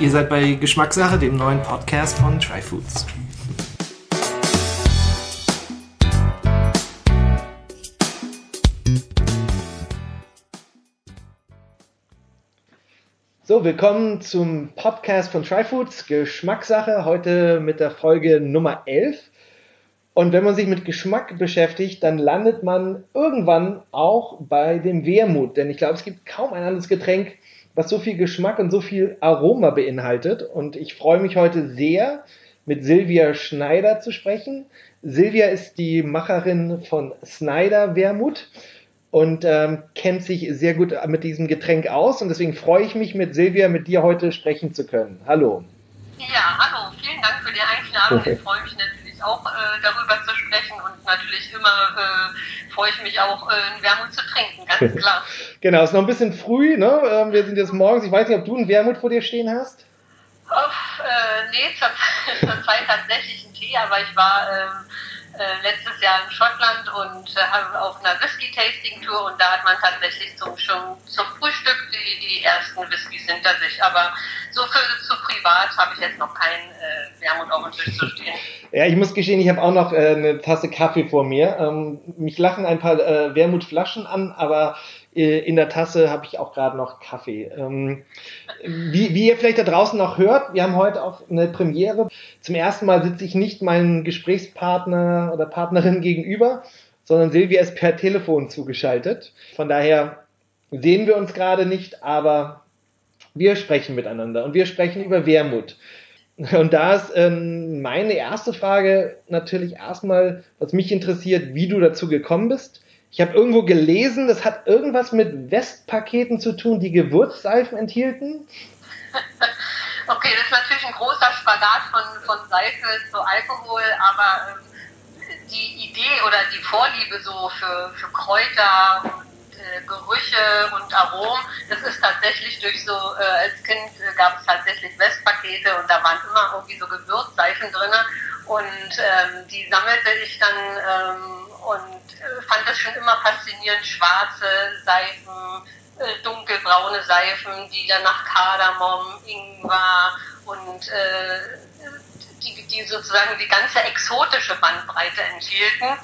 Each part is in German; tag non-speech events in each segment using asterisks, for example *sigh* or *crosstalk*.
Ihr seid bei Geschmackssache, dem neuen Podcast von Tryfoods. So, willkommen zum Podcast von Tryfoods, Geschmackssache, heute mit der Folge Nummer 11. Und wenn man sich mit Geschmack beschäftigt, dann landet man irgendwann auch bei dem Wermut. Denn ich glaube, es gibt kaum ein anderes Getränk, was so viel Geschmack und so viel Aroma beinhaltet. Und ich freue mich heute sehr, mit Silvia Schneider zu sprechen. Silvia ist die Macherin von Snyder Wermut und ähm, kennt sich sehr gut mit diesem Getränk aus. Und deswegen freue ich mich, mit Silvia, mit dir heute sprechen zu können. Hallo. Ja, hallo. Vielen Dank für die Einladung. Ich *laughs* freue mich natürlich auch äh, darüber zu sprechen und natürlich immer äh, freue ich mich auch, äh, einen Wermut zu trinken, ganz *laughs* klar. genau, es ist noch ein bisschen früh, ne? Ähm, wir sind jetzt morgens. Ich weiß nicht, ob du einen Wermut vor dir stehen hast. Oh, äh, nee, zur, *laughs* zur Zeit tatsächlich ein Tee, aber ich war ähm, äh, letztes Jahr in Schottland und äh, auf einer Whisky-Tasting-Tour und da hat man tatsächlich zum, schon zum Frühstück die, die ersten Whiskys hinter sich. Aber so für zu privat habe ich jetzt noch kein äh, Wermut auf dem Tisch zu stehen. Ja, ich muss gestehen, ich habe auch noch äh, eine Tasse Kaffee vor mir. Ähm, mich lachen ein paar äh, Wermutflaschen an, aber in der Tasse habe ich auch gerade noch Kaffee. Ähm, wie, wie ihr vielleicht da draußen noch hört, wir haben heute auch eine Premiere. Zum ersten Mal sitze ich nicht meinem Gesprächspartner oder Partnerin gegenüber, sondern Silvia ist per Telefon zugeschaltet. Von daher sehen wir uns gerade nicht, aber wir sprechen miteinander und wir sprechen über Wermut. Und da ist ähm, meine erste Frage natürlich erstmal, was mich interessiert, wie du dazu gekommen bist. Ich habe irgendwo gelesen, das hat irgendwas mit Westpaketen zu tun, die Gewürzseifen enthielten. Okay, das ist natürlich ein großer Spagat von, von Seife zu Alkohol, aber ähm, die Idee oder die Vorliebe so für, für Kräuter und äh, Gerüche und Aromen, das ist tatsächlich durch so, äh, als Kind äh, gab es tatsächlich Westpakete und da waren immer irgendwie so Gewürzseifen drin und ähm, die sammelte ich dann ähm, und äh, fand das schon immer faszinierend, schwarze Seifen, äh, dunkelbraune Seifen, die dann nach Kardamom, Ingwer und äh, die, die sozusagen die ganze exotische Bandbreite enthielten.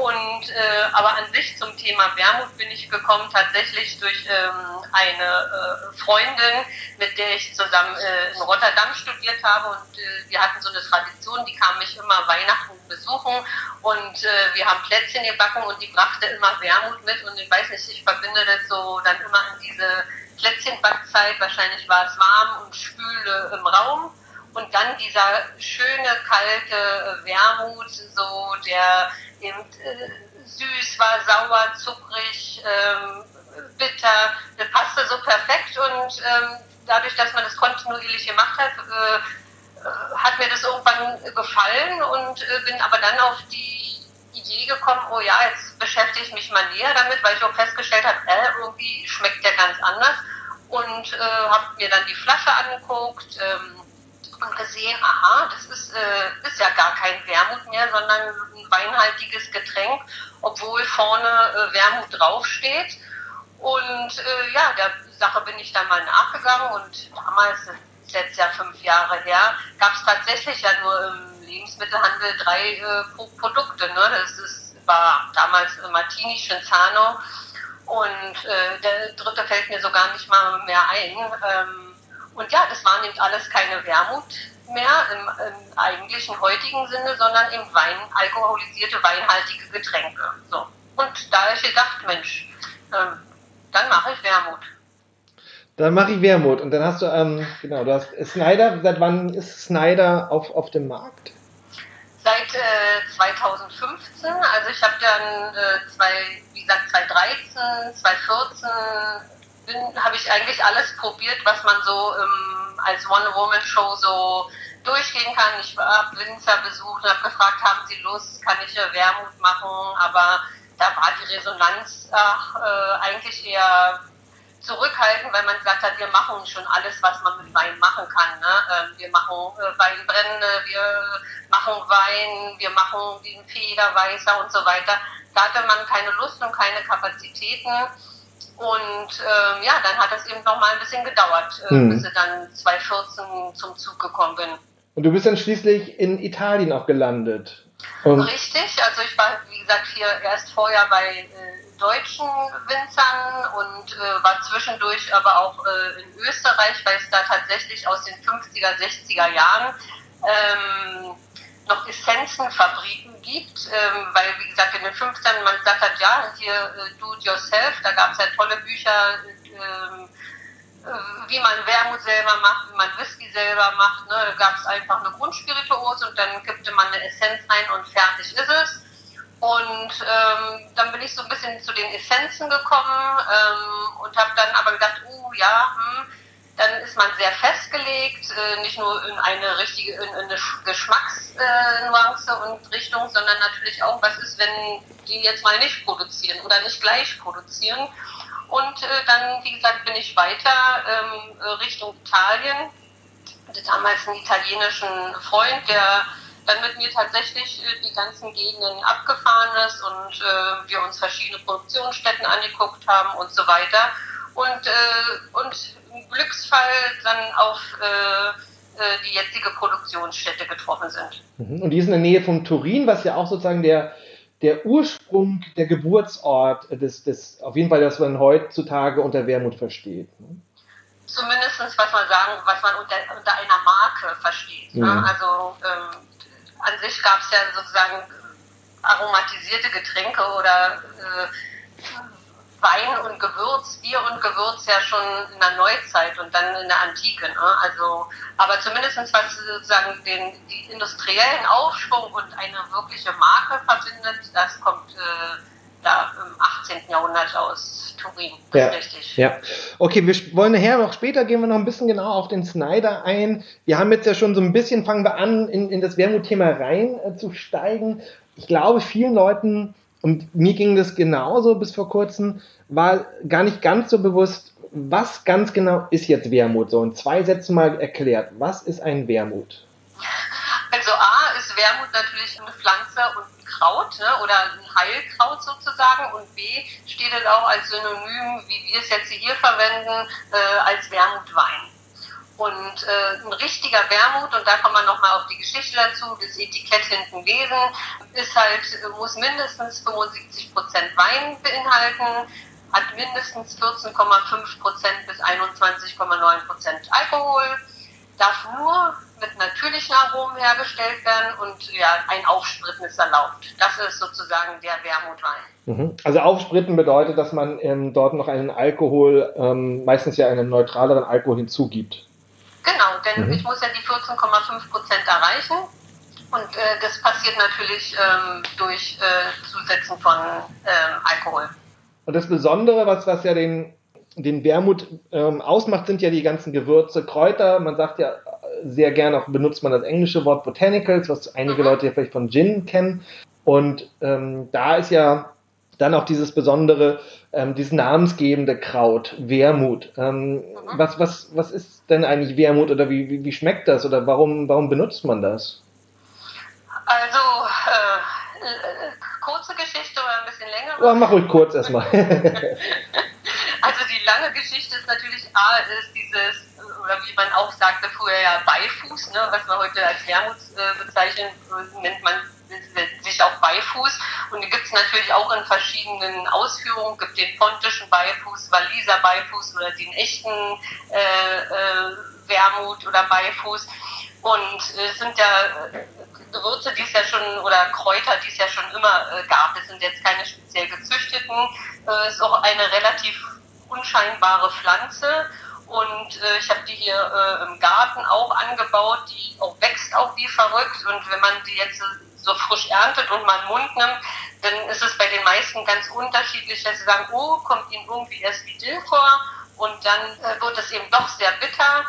Und äh, aber an sich zum Thema Wermut bin ich gekommen tatsächlich durch ähm, eine äh, Freundin, mit der ich zusammen äh, in Rotterdam studiert habe. Und äh, wir hatten so eine Tradition, die kam mich immer Weihnachten besuchen. Und äh, wir haben Plätzchen gebacken und die brachte immer Wermut mit. Und ich weiß nicht, ich verbinde das so dann immer an diese Plätzchenbackzeit, wahrscheinlich war es warm und schwüle im Raum und dann dieser schöne kalte Wermut, so der eben äh, süß war, sauer, zuckrig, ähm, bitter, das passte so perfekt und ähm, dadurch, dass man das kontinuierlich gemacht hat, äh, äh hat mir das irgendwann gefallen und äh, bin aber dann auf die Idee gekommen, oh ja, jetzt beschäftige ich mich mal näher damit, weil ich auch festgestellt habe, äh, irgendwie schmeckt der ganz anders und äh, habe mir dann die Flasche angeguckt, ähm, und gesehen, aha, das ist, äh, ist ja gar kein Wermut mehr, sondern ein weinhaltiges Getränk, obwohl vorne äh, Wermut draufsteht. Und äh, ja, der Sache bin ich dann mal nachgegangen und damals, das ist jetzt ja fünf Jahre her, gab es tatsächlich ja nur im Lebensmittelhandel drei äh, Produkte. Ne? Das ist, war damals Martini Cinzano und äh, der dritte fällt mir so gar nicht mal mehr ein. Ähm, und ja, das waren eben alles keine Wermut mehr im, im eigentlichen heutigen Sinne, sondern eben Wein, alkoholisierte, weinhaltige Getränke. So. Und da habe ich gedacht, Mensch, äh, dann mache ich Wermut. Dann mache ich Wermut. Und dann hast du, ähm, genau, du hast Snyder, seit wann ist Snyder auf, auf dem Markt? Seit äh, 2015, also ich habe dann äh, zwei, wie gesagt, 2013, 2014 habe ich eigentlich alles probiert, was man so ähm, als One-Woman-Show so durchgehen kann. Ich habe Winzer besucht und habe gefragt, haben Sie Lust, kann ich hier Wermut machen? Aber da war die Resonanz ach, äh, eigentlich eher zurückhaltend, weil man gesagt hat, wir machen schon alles, was man mit Wein machen kann. Ne? Ähm, wir machen äh, Weinbrände, wir machen Wein, wir machen den Federweißer und so weiter. Da hatte man keine Lust und keine Kapazitäten. Und ähm, ja, dann hat das eben noch mal ein bisschen gedauert, äh, hm. bis ich dann 2014 zum Zug gekommen bin. Und du bist dann schließlich in Italien auch gelandet. Und Richtig, also ich war, wie gesagt, hier erst vorher bei äh, deutschen Winzern und äh, war zwischendurch aber auch äh, in Österreich, weil es da tatsächlich aus den 50er, 60er Jahren ähm, noch Essenzenfabriken gibt, ähm, weil wie gesagt in den 50ern man gesagt hat, ja, hier äh, do it yourself, da gab es ja tolle Bücher, ähm, äh, wie man Wermut selber macht, wie man Whisky selber macht. Ne? Da gab es einfach eine Grundspirituose und dann kippte man eine Essenz rein und fertig ist es. Und ähm, dann bin ich so ein bisschen zu den Essenzen gekommen ähm, und habe dann aber gedacht, uh ja, hm, dann ist man sehr festgelegt, äh, nicht nur in eine richtige, in, in eine Geschmacksnuance äh, und Richtung, sondern natürlich auch, was ist, wenn die jetzt mal nicht produzieren oder nicht gleich produzieren. Und äh, dann, wie gesagt, bin ich weiter ähm, Richtung Italien. Damals einen italienischen Freund, der dann mit mir tatsächlich die ganzen Gegenden abgefahren ist und wir uns verschiedene Produktionsstätten angeguckt haben und so weiter. Und, und Glücksfall dann auf äh, äh, die jetzige Produktionsstätte getroffen sind. Mhm. Und die ist in der Nähe von Turin, was ja auch sozusagen der, der Ursprung, der Geburtsort des, des, auf jeden Fall, das man heutzutage unter Wermut versteht. Ne? Zumindest, was man sagen, was man unter, unter einer Marke versteht. Ne? Mhm. Ne? Also ähm, an sich gab es ja sozusagen aromatisierte Getränke oder äh, Wein und Gewürz, Bier und Gewürz ja schon in der Neuzeit und dann in der Antike. Ne? Also, aber zumindest was sozusagen den die industriellen Aufschwung und eine wirkliche Marke verbindet, das kommt äh, da im 18. Jahrhundert aus Turin. Ja, richtig. Ja. Okay, wir wollen nachher noch später gehen wir noch ein bisschen genau auf den Snyder ein. Wir haben jetzt ja schon so ein bisschen, fangen wir an, in, in das Wermut-Thema reinzusteigen. Äh, ich glaube, vielen Leuten und mir ging das genauso bis vor kurzem, war gar nicht ganz so bewusst, was ganz genau ist jetzt Wermut? So in zwei Sätzen mal erklärt. Was ist ein Wermut? Also A ist Wermut natürlich eine Pflanze und ein Kraut ne, oder ein Heilkraut sozusagen und B steht es auch als Synonym, wie wir es jetzt hier verwenden, äh, als Wermutwein. Und äh, ein richtiger Wermut, und da kommt man nochmal auf die Geschichte dazu, das Etikett hinten lesen, ist halt, muss mindestens 75 Prozent Wein beinhalten, hat mindestens 14,5 Prozent bis 21,9 Prozent Alkohol, darf nur mit natürlichen Aromen hergestellt werden und ja, ein Aufspritten ist erlaubt. Das ist sozusagen der Wermutwein. Mhm. Also Aufspritten bedeutet, dass man ähm, dort noch einen Alkohol, ähm, meistens ja einen neutraleren Alkohol hinzugibt. Genau, denn mhm. ich muss ja die 14,5 Prozent erreichen. Und äh, das passiert natürlich ähm, durch äh, Zusetzen von ähm, Alkohol. Und das Besondere, was, was ja den, den Wermut ähm, ausmacht, sind ja die ganzen Gewürze, Kräuter. Man sagt ja sehr gerne auch, benutzt man das englische Wort Botanicals, was einige mhm. Leute ja vielleicht von Gin kennen. Und ähm, da ist ja dann auch dieses besondere, ähm, dieses namensgebende Kraut, Wermut. Ähm, mhm. was, was, was ist denn eigentlich Wermut oder wie, wie, wie, schmeckt das oder warum, warum benutzt man das? Also, äh, kurze Geschichte oder ein bisschen länger? Ja, mach ruhig kurz erstmal. *laughs* also die lange Geschichte ist natürlich A, ist dieses, oder wie man auch sagte früher ja Beifuß, ne, was man heute als Wermut äh, bezeichnet, nennt man sich auch Beifuß. Und die gibt es natürlich auch in verschiedenen Ausführungen. Es gibt den pontischen Beifuß, Waliser Beifuß oder den echten äh, äh, Wermut oder Beifuß. Und es äh, sind ja äh, Gewürze, die es ja schon, oder Kräuter, die es ja schon immer äh, gab. Das sind jetzt keine speziell gezüchteten. Es äh, ist auch eine relativ unscheinbare Pflanze. Und äh, ich habe die hier äh, im Garten auch angebaut, die auch wächst auch wie verrückt. Und wenn man die jetzt so frisch erntet und den Mund nimmt, dann ist es bei den meisten ganz unterschiedlich, dass sie sagen, oh, kommt ihnen irgendwie erst wie Dill vor und dann äh, wird es eben doch sehr bitter.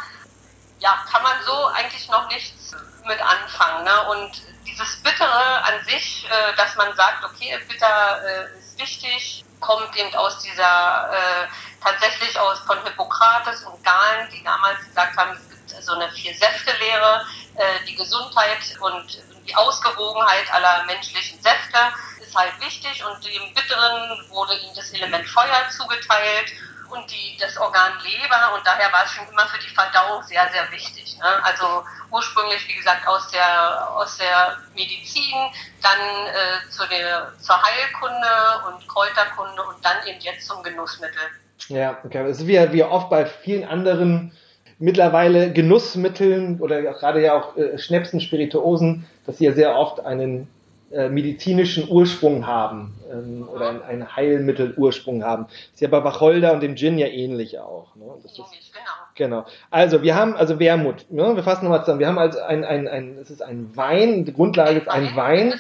Ja, kann man so eigentlich noch nichts mit anfangen. Ne? Und dieses Bittere an sich, äh, dass man sagt, okay, bitter äh, ist wichtig, kommt eben aus dieser, äh, tatsächlich aus von Hippokrates und Galen, die damals gesagt haben, es gibt so eine Vier-Säfte-Lehre, äh, die Gesundheit und die Ausgewogenheit aller menschlichen Säfte ist halt wichtig und dem Bitteren wurde ihm das Element Feuer zugeteilt und die, das Organ Leber und daher war es schon immer für die Verdauung sehr, sehr wichtig. Ne? Also ursprünglich, wie gesagt, aus der, aus der Medizin, dann äh, zu der, zur Heilkunde und Kräuterkunde und dann eben jetzt zum Genussmittel. Ja, okay. Das ist wie, wie oft bei vielen anderen mittlerweile Genussmitteln oder gerade ja auch äh, Schnäpsen, Spirituosen, dass sie ja sehr oft einen äh, medizinischen Ursprung haben ähm, oder einen, einen Heilmittelursprung haben. ist ja bei Wacholder und dem Gin ja ähnlich auch. Ne? Das ist, genau. genau. Also wir haben also Wermut. Ne? Wir fassen nochmal zusammen. Wir haben also ein, ein, ein, es ist ein Wein, die Grundlage ist ein Wein.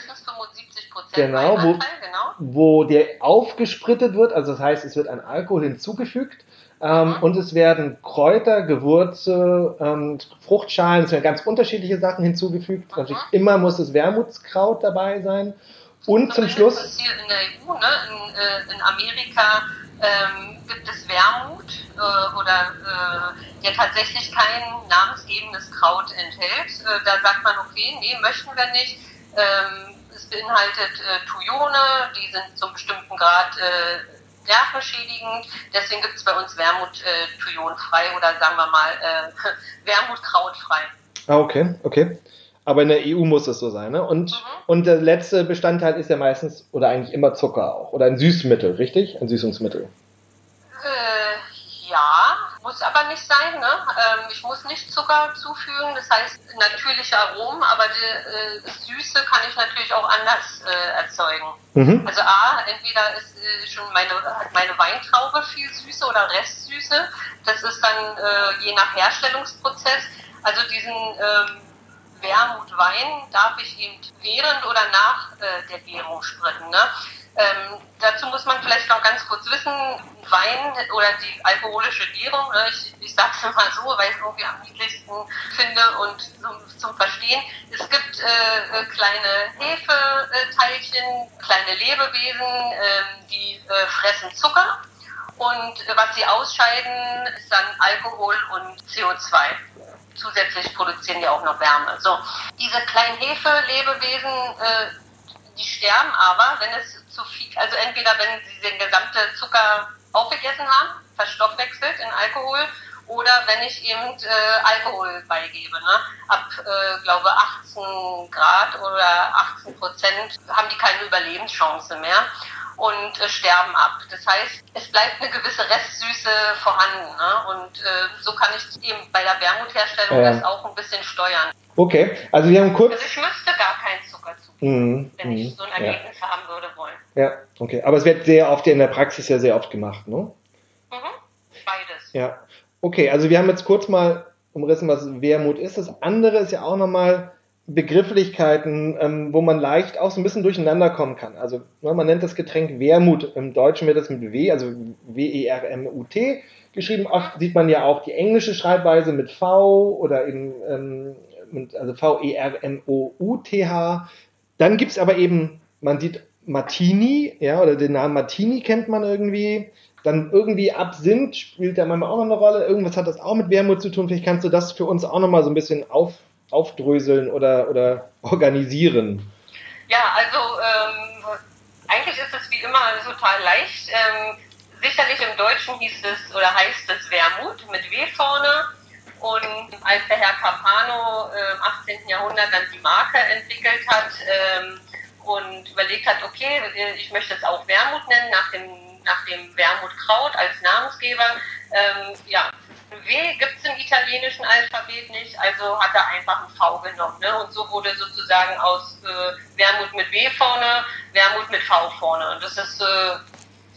Genau, wo, genau, wo der aufgesprittet wird, also das heißt, es wird ein Alkohol hinzugefügt ähm. Und es werden Kräuter, Gewürze, ähm, Fruchtschalen, es werden ganz unterschiedliche Sachen hinzugefügt. Mhm. Natürlich immer muss es Wermutskraut dabei sein. Und zum Schluss. Hier in der EU, ne? in, äh, in Amerika ähm, gibt es Wermut äh, oder äh, der tatsächlich kein namensgebendes Kraut enthält. Äh, da sagt man, okay, nee, möchten wir nicht. Ähm, es beinhaltet äh, Thujone, die sind zum bestimmten Grad nervenschädigend. Deswegen gibt es bei uns Wermut äh, Thujonfrei oder sagen wir mal äh, *laughs* Wermutkrautfrei. Ah, okay, okay. Aber in der EU muss es so sein, ne? Und, mhm. und der letzte Bestandteil ist ja meistens oder eigentlich immer Zucker auch. Oder ein Süßmittel, richtig? Ein Süßungsmittel. Äh, ja, muss aber nicht sein. Ne? Ähm, ich muss nicht Zucker zufügen, das heißt natürliche Aromen, aber die äh, Süße kann ich natürlich auch anders äh, erzeugen. Mhm. Also A, entweder ist äh, schon meine, hat meine Weintraube viel Süße oder Restsüße. Das ist dann äh, je nach Herstellungsprozess. Also diesen ähm, Wermutwein darf ich eben während oder nach äh, der Gärung spritzen. Ne? Ähm, dazu muss man vielleicht noch ganz kurz wissen, Wein oder die alkoholische Gärung, ne, ich, ich sage es *laughs* mal so, weil ich es irgendwie am niedlichsten finde und zum, zum Verstehen, es gibt äh, äh kleine Hefeteilchen, kleine Lebewesen, äh, die äh, fressen Zucker. Und was sie ausscheiden, ist dann Alkohol und CO2 zusätzlich produzieren die auch noch Wärme. So, diese kleinen Hefe-Lebewesen, äh, die sterben aber, wenn es zu viel, also entweder wenn sie den gesamten Zucker aufgegessen haben, verstoffwechselt in Alkohol, oder wenn ich eben äh, Alkohol beigebe. Ne? Ab, äh, glaube 18 Grad oder 18 Prozent haben die keine Überlebenschance mehr und äh, sterben ab. Das heißt, es bleibt eine gewisse Restsüße vorhanden. Ne? Und äh, so kann ich eben bei der Wermutherstellung ja. das auch ein bisschen steuern. Okay, also wir haben kurz. Also ich müsste gar keinen Zucker zufügen, mm, wenn ich so ein Ergebnis ja. haben würde wollen. Ja, okay. Aber es wird sehr oft in der Praxis ja sehr oft gemacht, ne? Mhm. Beides. Ja. Okay, also wir haben jetzt kurz mal umrissen, was Wermut ist. Das andere ist ja auch nochmal Begrifflichkeiten, ähm, wo man leicht auch so ein bisschen durcheinander kommen kann. Also ne, man nennt das Getränk Wermut. Im Deutschen wird das mit W, also W-E-R-M-U-T geschrieben. Oft sieht man ja auch die englische Schreibweise mit V oder eben ähm, mit, also V-E-R-M-O-U-T-H. Dann gibt es aber eben, man sieht Martini, ja, oder den Namen Martini kennt man irgendwie. Dann irgendwie Absinth spielt da manchmal auch noch eine Rolle. Irgendwas hat das auch mit Wermut zu tun. Vielleicht kannst du das für uns auch nochmal so ein bisschen auf, aufdröseln oder, oder *laughs* organisieren. Ja, also ähm, eigentlich ist es wie immer total leicht. Ähm, sicherlich im Deutschen hieß es oder heißt es Wermut mit W vorne. Und als der Herr Capano äh, im 18. Jahrhundert dann die Marke entwickelt hat ähm, und überlegt hat, okay, äh, ich möchte es auch Wermut nennen, nach dem, nach dem Wermutkraut als Namensgeber. Ähm, ja, W gibt es im italienischen Alphabet nicht, also hat er einfach ein V genommen. Ne? Und so wurde sozusagen aus äh, Wermut mit W vorne, Wermut mit V vorne. Und das ist äh,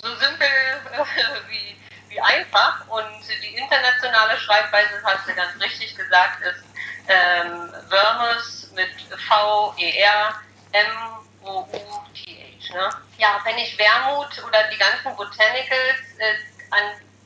so simpel *laughs* äh, wie wie einfach. Und die internationale Schreibweise, das hast du ganz richtig gesagt, ist ähm, Vermes mit V-E-R-M-O-U-T-H. Ne? Ja, wenn ich Wermut oder die ganzen Botanicals, äh, an,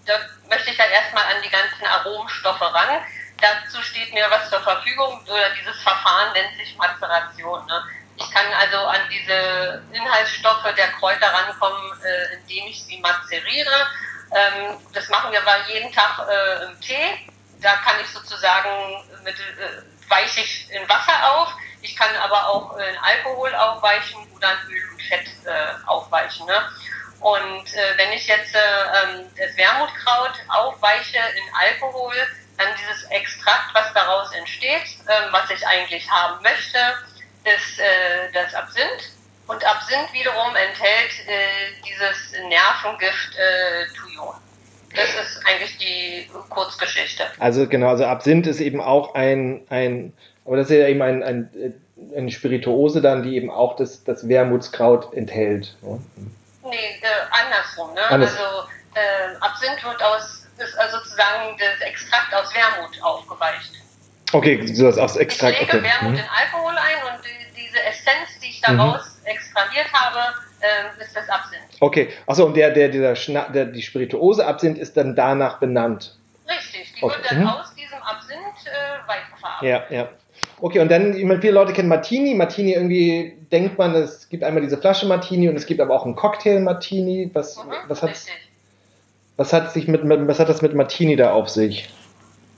da möchte ich ja erstmal an die ganzen Aromstoffe ran. Dazu steht mir was zur Verfügung, oder dieses Verfahren nennt sich Mazeration. Ne? Ich kann also an diese Inhaltsstoffe der Kräuter rankommen, äh, indem ich sie mazeriere ähm, das machen wir aber jeden Tag äh, im Tee. Da kann ich sozusagen mit, äh, weiche ich in Wasser auf. Ich kann aber auch in Alkohol aufweichen oder in Öl und Fett äh, aufweichen. Ne? Und äh, wenn ich jetzt äh, ähm, das Wermutkraut aufweiche in Alkohol, dann dieses Extrakt, was daraus entsteht, äh, was ich eigentlich haben möchte, ist äh, das Absinth. Und Absinth wiederum enthält äh, dieses Nervengift äh, Thujon. Das ist eigentlich die Kurzgeschichte. Also genau, also Absinth ist eben auch ein, ein aber das ist ja eben ein, ein, eine Spirituose dann, die eben auch das, das Wermutskraut enthält. Ne? Nee, äh, andersrum. Ne? Anders. Also äh, Absinth wird aus, ist also sozusagen das Extrakt aus Wermut aufgeweicht. Okay, so das aus Extrakt. Ich lege okay. Wermut mhm. in Alkohol ein und die, diese Essenz, die ich daraus mhm. Extrahiert habe, äh, ist das Absinth. Okay, achso, und der, der, dieser Schna der, die Spirituose Absinth ist dann danach benannt. Richtig, die okay. wird dann mhm. aus diesem Absinth äh, weiterverarbeitet. Ja, ja. Okay, und dann, ich meine, viele Leute kennen Martini. Martini irgendwie denkt man, es gibt einmal diese Flasche Martini und es gibt aber auch einen Cocktail Martini. Was, mhm, was, hat, was, hat sich mit, was hat das mit Martini da auf sich?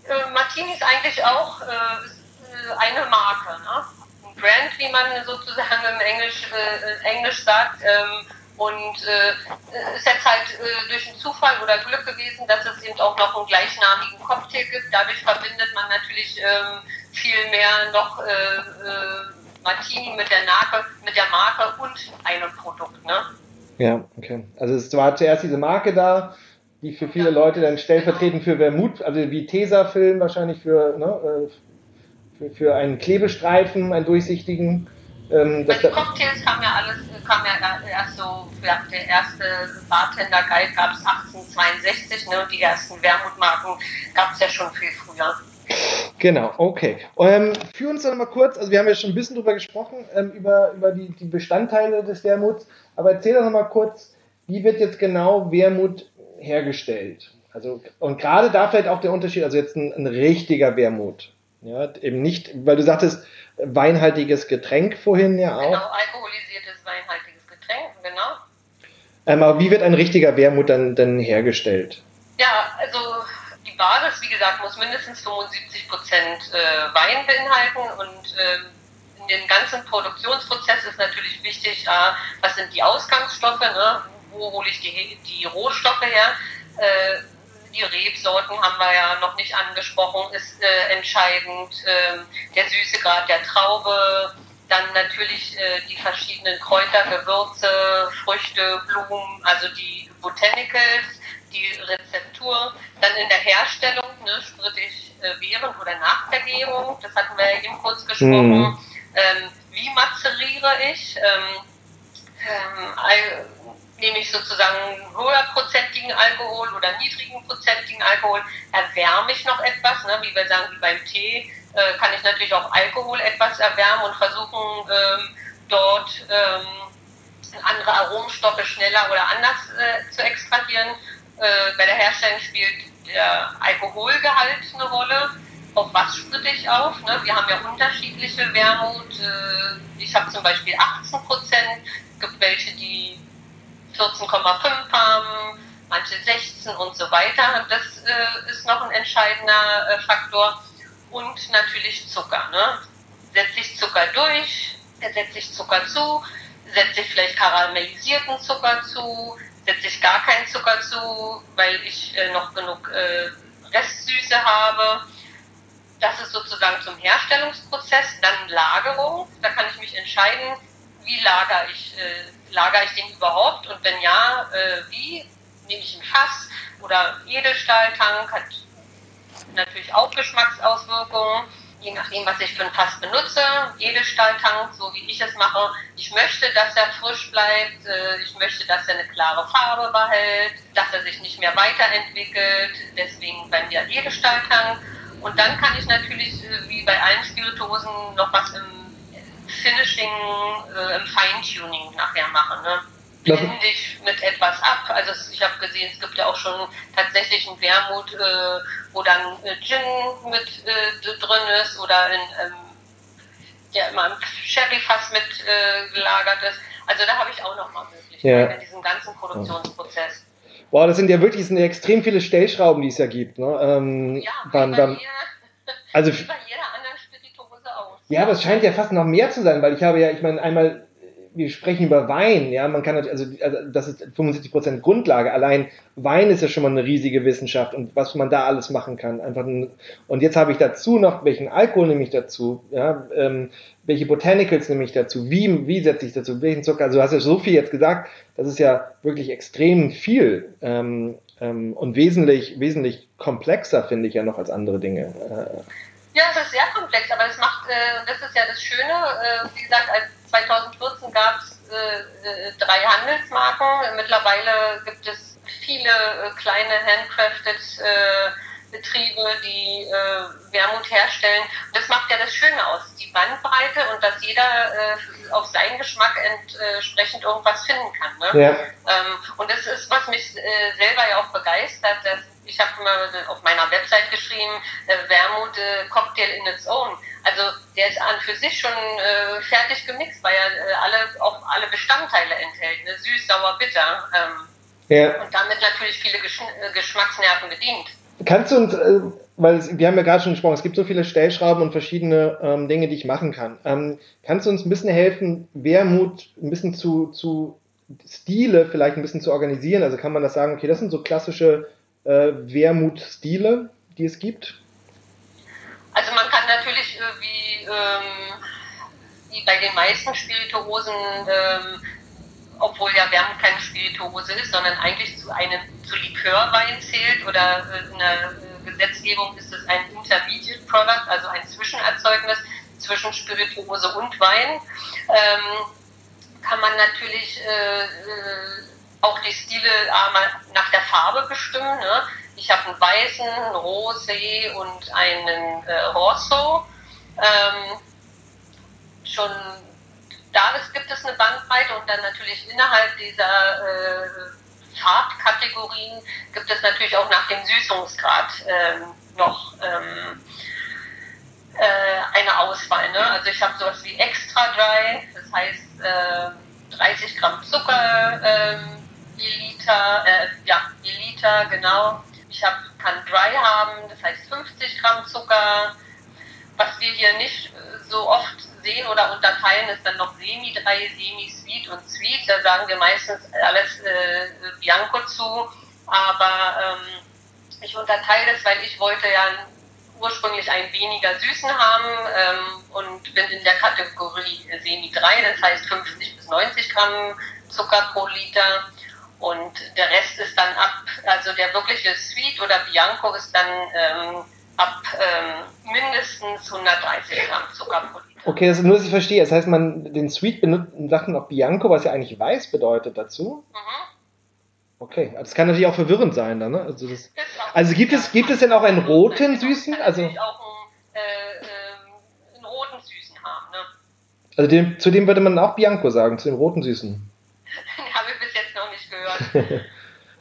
Äh, Martini ist eigentlich auch äh, äh, eine Marke, ne? Brand, wie man sozusagen im Englisch, äh, Englisch sagt. Ähm, und äh, ist jetzt halt äh, durch einen Zufall oder Glück gewesen, dass es eben auch noch einen gleichnamigen Cocktail gibt. Dadurch verbindet man natürlich ähm, viel mehr noch äh, äh, Martini mit der, Marke, mit der Marke und einem Produkt. Ne? Ja, okay. Also es war zuerst diese Marke da, die für viele ja, Leute dann stellvertretend für Vermut, also wie Tesafilm wahrscheinlich für, ne, äh, für, für einen Klebestreifen, einen durchsichtigen. Ähm, Bei den Cocktails kam ja alles, kam ja erst so, der erste Bartender-Guide gab es 1862, ne, die ersten Wermutmarken gab es ja schon viel früher. Genau, okay. Ähm, führ uns doch mal kurz, also wir haben ja schon ein bisschen drüber gesprochen, ähm, über, über die, die Bestandteile des Wermuts, aber erzähl doch mal kurz, wie wird jetzt genau Wermut hergestellt? Also, und gerade da vielleicht auch der Unterschied, also jetzt ein, ein richtiger Wermut. Ja, eben nicht, weil du sagtest, weinhaltiges Getränk vorhin ja auch. Genau, alkoholisiertes weinhaltiges Getränk, genau. Ähm, aber wie wird ein richtiger Wermut dann, dann hergestellt? Ja, also die Basis, wie gesagt, muss mindestens 75 Prozent äh, Wein beinhalten und äh, in dem ganzen Produktionsprozess ist natürlich wichtig, äh, was sind die Ausgangsstoffe, ne? wo hole ich die, die Rohstoffe her. Äh, die Rebsorten haben wir ja noch nicht angesprochen, ist äh, entscheidend. Ähm, der Süßegrad der Traube, dann natürlich äh, die verschiedenen Kräuter, Gewürze, Früchte, Blumen, also die Botanicals die Rezeptur. Dann in der Herstellung, ne, ich äh, während oder nach der Gärung, das hatten wir ja eben kurz gesprochen. Mhm. Ähm, wie mazeriere ich? Ähm, ähm, nehme ich sozusagen höherprozentigen Alkohol oder niedrigen prozentigen Alkohol, erwärme ich noch etwas, ne, wie wir sagen, wie beim Tee, äh, kann ich natürlich auch Alkohol etwas erwärmen und versuchen, ähm, dort ähm, andere Aromenstoffe schneller oder anders äh, zu extrahieren. Äh, bei der Herstellung spielt der Alkoholgehalt eine Rolle. Auf was spritte ich auf? Ne? Wir haben ja unterschiedliche Wermut. Äh, ich habe zum Beispiel 18 Prozent, gibt welche, die 14,5 haben, manche 16 und so weiter. Das äh, ist noch ein entscheidender äh, Faktor. Und natürlich Zucker. Ne? Setze ich Zucker durch, setze ich Zucker zu, setze ich vielleicht karamellisierten Zucker zu, setze ich gar keinen Zucker zu, weil ich äh, noch genug äh, Restsüße habe. Das ist sozusagen zum Herstellungsprozess. Dann Lagerung. Da kann ich mich entscheiden, wie lagere ich, äh, lagere ich den überhaupt und wenn ja, äh, wie? Nehme ich ein Fass oder Edelstahltank, hat natürlich auch Geschmacksauswirkungen je nachdem, was ich für ein Fass benutze, Edelstahltank, so wie ich es mache. Ich möchte, dass er frisch bleibt, äh, ich möchte, dass er eine klare Farbe behält, dass er sich nicht mehr weiterentwickelt, deswegen bei mir Edelstahltank. Und dann kann ich natürlich, äh, wie bei allen Spirituosen, noch was im Finishing, äh, im Feintuning nachher machen. Ne? blende dich mit etwas ab. Also ich habe gesehen, es gibt ja auch schon tatsächlich einen Wermut, äh, wo dann äh, Gin mit äh, drin ist oder in, ähm, ja immer im Sherryfass mit äh, gelagert ist. Also da habe ich auch noch mal Möglichkeiten ja. in diesem ganzen Produktionsprozess. Boah, das sind ja wirklich sind ja extrem viele Stellschrauben, die es ja gibt. Ne? Ähm, ja, beim, beim, also, wie bei jeder anderen. Ja, aber es scheint ja fast noch mehr zu sein, weil ich habe ja, ich meine, einmal wir sprechen über Wein, ja, man kann also, also das ist 75% Grundlage. Allein Wein ist ja schon mal eine riesige Wissenschaft und was man da alles machen kann. Einfach ein, und jetzt habe ich dazu noch, welchen Alkohol nehme ich dazu, ja, ähm, welche Botanicals nehme ich dazu, wie, wie setze ich dazu, welchen Zucker. Also du hast ja so viel jetzt gesagt, das ist ja wirklich extrem viel ähm, ähm, und wesentlich, wesentlich komplexer, finde ich ja noch als andere Dinge. Äh, ja, es ist sehr komplex, aber das macht, äh, das ist ja das Schöne. Äh, wie gesagt, als 2014 gab es äh, drei Handelsmarken. Mittlerweile gibt es viele äh, kleine handcrafted äh, Betriebe, die äh, Wermut herstellen. das macht ja das Schöne aus, die Bandbreite und dass jeder äh, auf seinen Geschmack entsprechend irgendwas finden kann. Ne? Ja. Ähm, und das ist, was mich äh, selber ja auch begeistert, dass ich habe mal auf meiner Website geschrieben, äh, Wermut äh, Cocktail in its own. Also der ist an für sich schon äh, fertig gemixt, weil er äh, alle, auch alle Bestandteile enthält, ne? süß, sauer, bitter. Ähm, ja. Und damit natürlich viele Gesch äh, Geschmacksnerven bedient. Kannst du uns, äh, weil wir haben ja gerade schon gesprochen, es gibt so viele Stellschrauben und verschiedene ähm, Dinge, die ich machen kann. Ähm, kannst du uns ein bisschen helfen, Wermut ein bisschen zu, zu Stile vielleicht ein bisschen zu organisieren? Also kann man das sagen, okay, das sind so klassische äh, Wermut-Stile, die es gibt? Also man kann natürlich äh, wie, ähm, wie bei den meisten Spirituosen, ähm, obwohl ja Wermut keine Spirituose ist, sondern eigentlich zu einem zu Likörwein zählt oder äh, in der äh, Gesetzgebung ist es ein Intermediate Product, also ein Zwischenerzeugnis zwischen Spirituose und Wein. Ähm, kann man natürlich äh, äh auch die Stile einmal nach der Farbe bestimmen. Ne? Ich habe einen weißen, einen Rosé und einen äh, Rosso. Ähm, schon da gibt es eine Bandbreite und dann natürlich innerhalb dieser äh, Farbkategorien gibt es natürlich auch nach dem Süßungsgrad ähm, noch ähm, äh, eine Auswahl. Ne? Also ich habe sowas wie Extra Dry, das heißt äh, 30 Gramm Zucker ähm, Milliliter, äh, ja, Milliliter, genau. Ich hab, kann Dry haben, das heißt 50 Gramm Zucker. Was wir hier nicht so oft sehen oder unterteilen, ist dann noch Semi-Dry, Semi-Sweet und Sweet. Da sagen wir meistens alles äh, Bianco zu. Aber ähm, ich unterteile das, weil ich wollte ja ursprünglich einen weniger süßen haben ähm, und bin in der Kategorie Semi-3, das heißt 50 bis 90 Gramm Zucker pro Liter. Und der Rest ist dann ab, also der wirkliche Sweet oder Bianco ist dann ähm, ab ähm, mindestens 130 Gramm Zucker pro Liter. Okay, das nur, dass ich verstehe. Das heißt, man den Sweet benutzt, sagt man auch Bianco, was ja eigentlich weiß bedeutet dazu. Mhm. Okay, das kann natürlich auch verwirrend sein dann, ne? Also, das, also gibt es, gibt es denn auch einen roten süßen? Also auch einen, äh, äh, einen roten süßen haben, ne? Also dem, zu dem würde man auch Bianco sagen, zu dem roten süßen.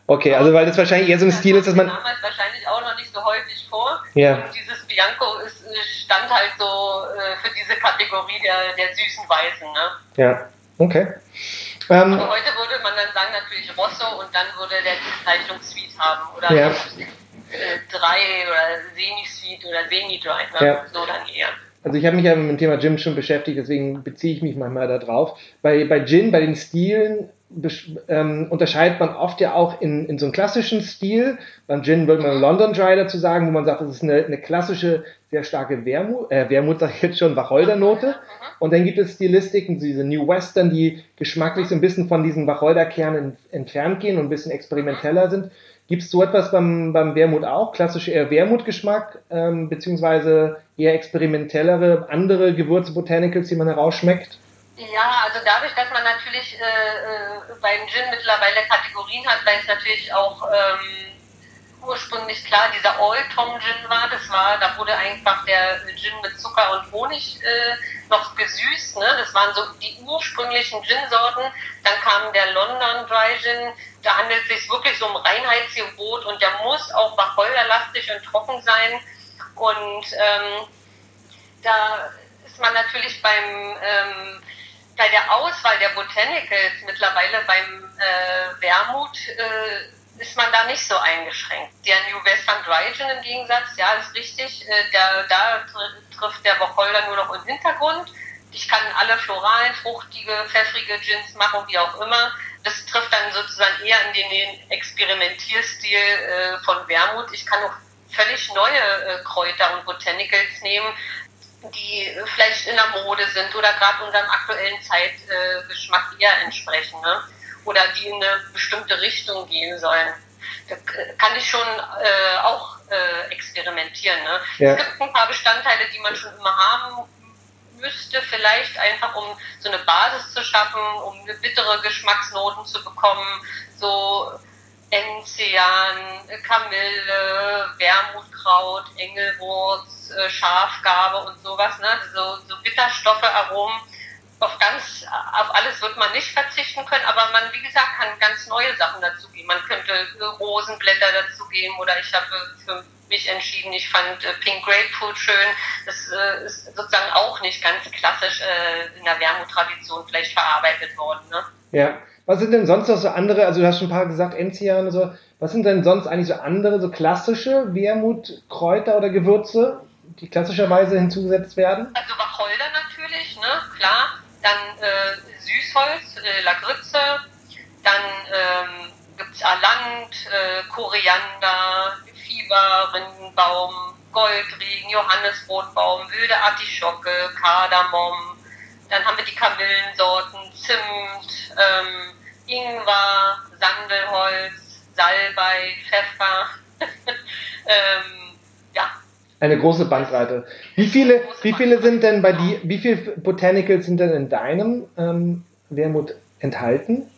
Okay, also weil das wahrscheinlich eher so ein Stil ist, dass man. damals wahrscheinlich auch noch nicht so häufig vor. Ja. Und dieses Bianco ist, stand halt so äh, für diese Kategorie der, der süßen Weißen. Ne? Ja, okay. Ähm, Aber heute würde man dann sagen natürlich Rosso und dann würde der Bezeichnung Sweet haben. Oder ja. äh, drei oder Semi-Sweet oder Semi-Dry. Ne? Ja. So dann eher. Also ich habe mich ja mit dem Thema Gin schon beschäftigt, deswegen beziehe ich mich manchmal da drauf. Bei, bei Gin, bei den Stilen ähm, unterscheidet man oft ja auch in, in so einem klassischen Stil. Beim Gin würde man London Dry dazu sagen, wo man sagt, das ist eine, eine klassische, sehr starke Wermut, äh, Wermut sag ich jetzt schon, Wacholdernote. Und dann gibt es Stilistiken, diese New Western, die geschmacklich so ein bisschen von diesen Wacholderkernen entfernt gehen und ein bisschen experimenteller sind. Gibt es so etwas beim, beim Wermut auch? Klassische eher Wermutgeschmack, ähm, beziehungsweise eher experimentellere, andere Gewürze, Botanicals, die man herausschmeckt? Ja, also dadurch, dass man natürlich äh, äh, beim Gin mittlerweile Kategorien hat, weil es natürlich auch ähm, ursprünglich klar dieser Old Tom Gin war, das war, da wurde einfach der Gin mit Zucker und Honig äh, noch gesüßt, ne? Das waren so die ursprünglichen Gin-Sorten. Dann kam der London Dry Gin, da handelt es sich wirklich um Reinheitsgebot und der muss auch wacholderlastig und trocken sein. Und ähm, da ist man natürlich beim ähm, bei der Auswahl der Botanicals mittlerweile beim äh, Wermut äh, ist man da nicht so eingeschränkt. Der New Western Dry Gin im Gegensatz, ja, ist richtig, äh, der, da trifft der Wacholder nur noch im Hintergrund. Ich kann alle floralen, fruchtige, pfeffrige Gins machen, wie auch immer. Das trifft dann sozusagen eher in den Experimentierstil äh, von Wermut. Ich kann auch völlig neue äh, Kräuter und Botanicals nehmen, die vielleicht in der Mode sind oder gerade unserem aktuellen Zeitgeschmack äh, eher entsprechen. Ne? Oder die in eine bestimmte Richtung gehen sollen. Da kann ich schon äh, auch äh, experimentieren. Ne? Ja. Es gibt ein paar Bestandteile, die man schon immer haben müsste, vielleicht einfach um so eine Basis zu schaffen, um eine bittere Geschmacksnoten zu bekommen, so Enzian, Kamille, Wermutkraut, Engelwurz, äh, Schafgarbe und sowas, ne? so, so Bitterstoffe, Aromen. Auf ganz, auf alles wird man nicht verzichten können, aber man, wie gesagt, kann ganz neue Sachen dazugeben. Man könnte Rosenblätter dazugeben oder ich habe für mich entschieden, ich fand äh, Pink Grapefruit schön. Das äh, ist sozusagen auch nicht ganz klassisch äh, in der Wermut-Tradition vielleicht verarbeitet worden. Ne? Ja. Was sind denn sonst noch so andere, also du hast schon ein paar gesagt, Enzian und so, was sind denn sonst eigentlich so andere, so klassische Wermutkräuter oder Gewürze, die klassischerweise hinzugesetzt werden? Also Wacholder natürlich, ne, klar. Dann äh, Süßholz, äh, Lagritze, dann ähm, gibt es Alant, äh, Koriander, Fieber, Rindenbaum, Goldregen, Johannesbrotbaum, wilde Artischocke, Kardamom. Dann haben wir die Kamillensorten, Zimt, ähm, Ingwer, Sandelholz, Salbei, Pfeffer. *laughs* ähm, ja. Eine große Bandbreite. Wie viele, wie viele sind denn bei die, wie viele Botanicals sind denn in deinem ähm, Wermut enthalten?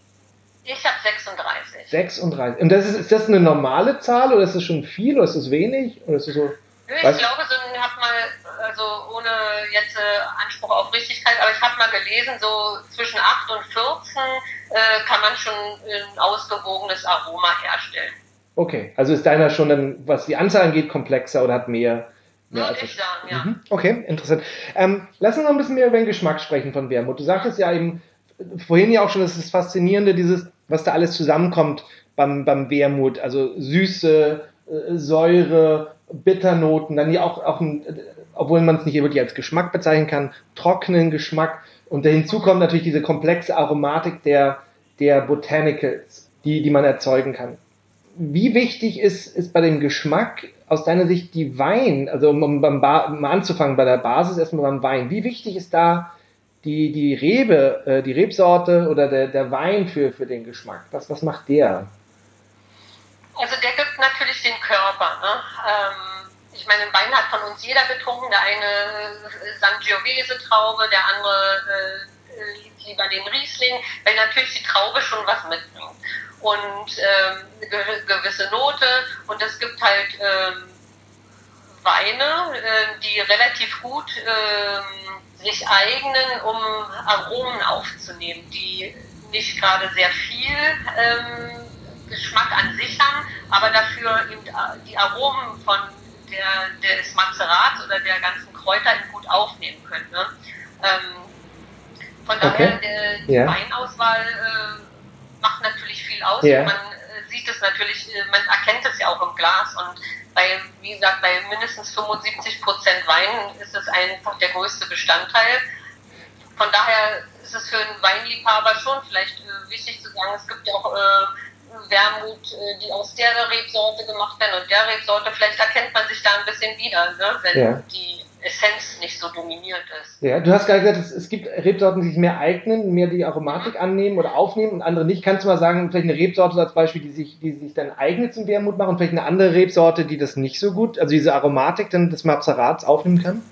Ich habe 36. 36. Und das ist, ist das eine normale Zahl oder ist das schon viel oder ist das wenig? Oder ist das so, ich glaube, so hat mal, also ohne jetzt äh, Anspruch auf Richtigkeit, aber ich habe mal gelesen, so zwischen 8 und 14 äh, kann man schon ein ausgewogenes Aroma herstellen. Okay, also ist deiner schon dann, was die Anzahl angeht, komplexer oder hat mehr? mehr Würde ich sagen, ja. Mhm. Okay, interessant. Ähm, lass uns noch ein bisschen mehr über den Geschmack sprechen von Wermut. Du sagtest ja eben vorhin ja auch schon, das ist das Faszinierende, dieses, was da alles zusammenkommt beim, beim Wermut. Also Süße, äh, Säure, Bitternoten, dann ja auch, auch ein, obwohl man es nicht wirklich als Geschmack bezeichnen kann, trockenen Geschmack. Und hinzu kommt natürlich diese komplexe Aromatik der, der Botanicals, die, die man erzeugen kann. Wie wichtig ist, ist bei dem Geschmack aus deiner Sicht die Wein, also um, beim ba mal anzufangen bei der Basis erstmal beim Wein, wie wichtig ist da die, die Rebe, äh, die Rebsorte oder der, der Wein für, für den Geschmack? Was, was macht der? Also der natürlich den Körper. Ne? Ähm, ich meine, Wein hat von uns jeder getrunken. Der eine äh, Sangiovese-Traube, der andere äh, lieber den Riesling, weil natürlich die Traube schon was mitbringt. Und ähm, eine gewisse Note. Und es gibt halt ähm, Weine, äh, die relativ gut ähm, sich eignen, um Aromen aufzunehmen, die nicht gerade sehr viel ähm, Geschmack an sich haben, aber dafür eben äh, die Aromen von der, des Mazerats oder der ganzen Kräuter gut aufnehmen können. Ne? Ähm, von daher, der, die ja. Weinauswahl äh, macht natürlich viel aus. Ja. Man äh, sieht es natürlich, äh, man erkennt es ja auch im Glas und bei, wie gesagt, bei mindestens 75 Prozent Wein ist es einfach der größte Bestandteil. Von daher ist es für einen Weinliebhaber schon vielleicht äh, wichtig zu sagen, es gibt ja auch Wermut, äh, die aus der Rebsorte gemacht werden und der Rebsorte. Vielleicht erkennt man sich da ein bisschen wieder, ne? wenn ja. die Essenz nicht so dominiert ist. Ja, du hast gerade gesagt, es, es, gibt Rebsorten, die sich mehr eignen, mehr die Aromatik annehmen oder aufnehmen und andere nicht. Kannst du mal sagen, vielleicht eine Rebsorte als Beispiel, die sich, die sich dann eignet zum Wermut machen und vielleicht eine andere Rebsorte, die das nicht so gut, also diese Aromatik dann des Mapsarats aufnehmen kann?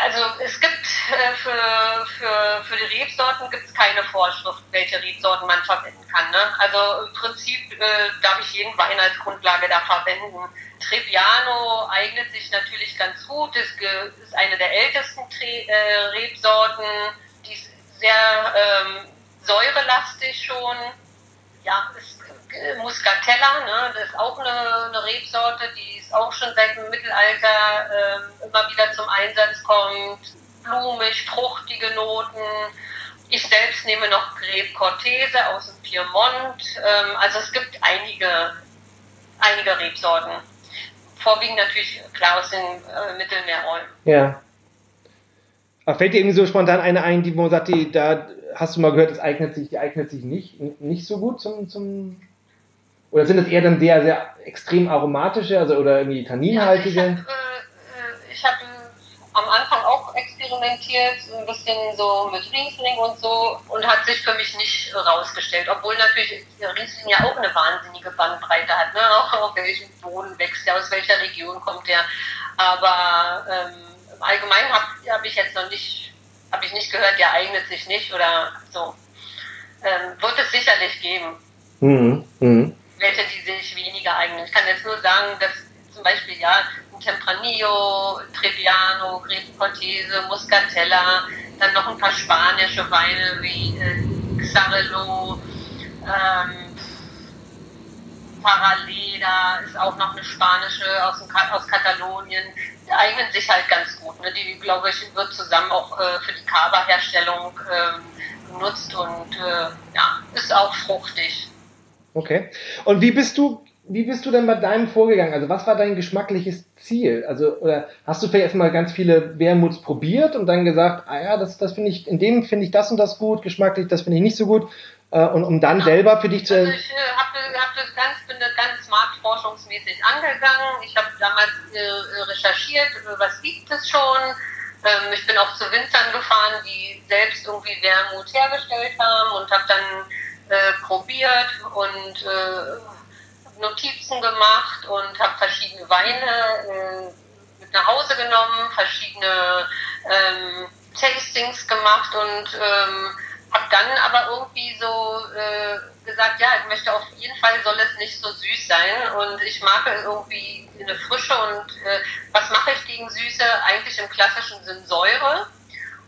Also es gibt äh, für, für, für die Rebsorten gibt es keine Vorschrift, welche Rebsorten man verwenden kann. Ne? Also im Prinzip äh, darf ich jeden Wein als Grundlage da verwenden. Trebbiano eignet sich natürlich ganz gut, ist, ist eine der ältesten Tre äh, Rebsorten, die ist sehr ähm, säurelastig schon. Ja, ist Muscatella, ne, das ist auch eine, eine, Rebsorte, die ist auch schon seit dem Mittelalter ähm, immer wieder zum Einsatz kommt. Blumig, fruchtige Noten. Ich selbst nehme noch Grebe Cortese aus dem Piemont. Ähm, also es gibt einige einige Rebsorten. Vorwiegend natürlich klar aus den äh, Mittelmeerräumen. Ja. Aber fällt dir irgendwie so spontan eine ein, die man sagt, die, da hast du mal gehört, das eignet sich, die eignet sich nicht, nicht so gut zum, zum oder sind es eher dann sehr, sehr extrem aromatische, also oder irgendwie tanninhaltige? Ja, ich habe äh, hab am Anfang auch experimentiert, ein bisschen so mit Riesling und so und hat sich für mich nicht rausgestellt, obwohl natürlich Riesling ja auch eine wahnsinnige Bandbreite hat, ne? auch auf welchem Boden wächst der, aus welcher Region kommt der. Aber ähm, allgemein habe hab ich jetzt noch nicht, habe ich nicht gehört, der eignet sich nicht oder so. Ähm, wird es sicherlich geben. Mhm. Mhm welche die sich weniger eignen. Ich kann jetzt nur sagen, dass zum Beispiel ja ein Tempranillo, Trebbiano, Grevencortese, Muscatella, dann noch ein paar spanische Weine wie äh, Xarello, ähm, Paraleda ist auch noch eine spanische aus, dem, aus Katalonien. Die eignen sich halt ganz gut. Ne? Die, glaube ich, wird zusammen auch äh, für die Kava-Herstellung ähm, genutzt und äh, ja, ist auch fruchtig. Okay. Und wie bist du, wie bist du denn bei deinem vorgegangen? Also was war dein geschmackliches Ziel? Also, oder hast du vielleicht erstmal ganz viele Wermuts probiert und dann gesagt, ah ja, das, das finde ich, in dem finde ich das und das gut, geschmacklich, das finde ich nicht so gut. Äh, und um dann ja. selber für dich zu. Also ich äh, habe hab das ganz, bin das ganz marktforschungsmäßig angegangen. Ich habe damals äh, recherchiert, äh, was gibt es schon. Ähm, ich bin auch zu Winzern gefahren, die selbst irgendwie Wermut hergestellt haben und habe dann äh, probiert und äh, Notizen gemacht und habe verschiedene Weine äh, mit nach Hause genommen, verschiedene ähm, Tastings gemacht und ähm, habe dann aber irgendwie so äh, gesagt, ja, ich möchte auf jeden Fall soll es nicht so süß sein und ich mag irgendwie eine Frische und äh, was mache ich gegen Süße? Eigentlich im klassischen Sinn Säure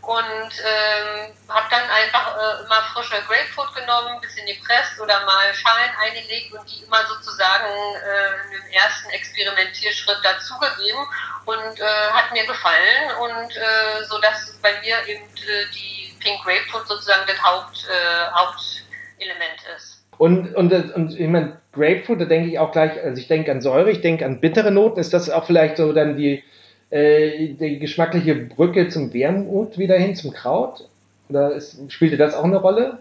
und ähm, habe dann einfach äh, immer frische Grapefruit genommen, ein bisschen gepresst oder mal Schalen eingelegt und die immer sozusagen äh, im ersten Experimentierschritt dazugegeben und äh, hat mir gefallen und äh, so dass bei mir eben äh, die Pink Grapefruit sozusagen das Haupt, äh, Hauptelement ist. Und, und, und ich meine, Grapefruit, da denke ich auch gleich, also ich denke an Säure, ich denke an bittere Noten. Ist das auch vielleicht so dann die, äh, die geschmackliche Brücke zum Wermut wieder hin, zum Kraut? Oder ist, spielte das auch eine Rolle?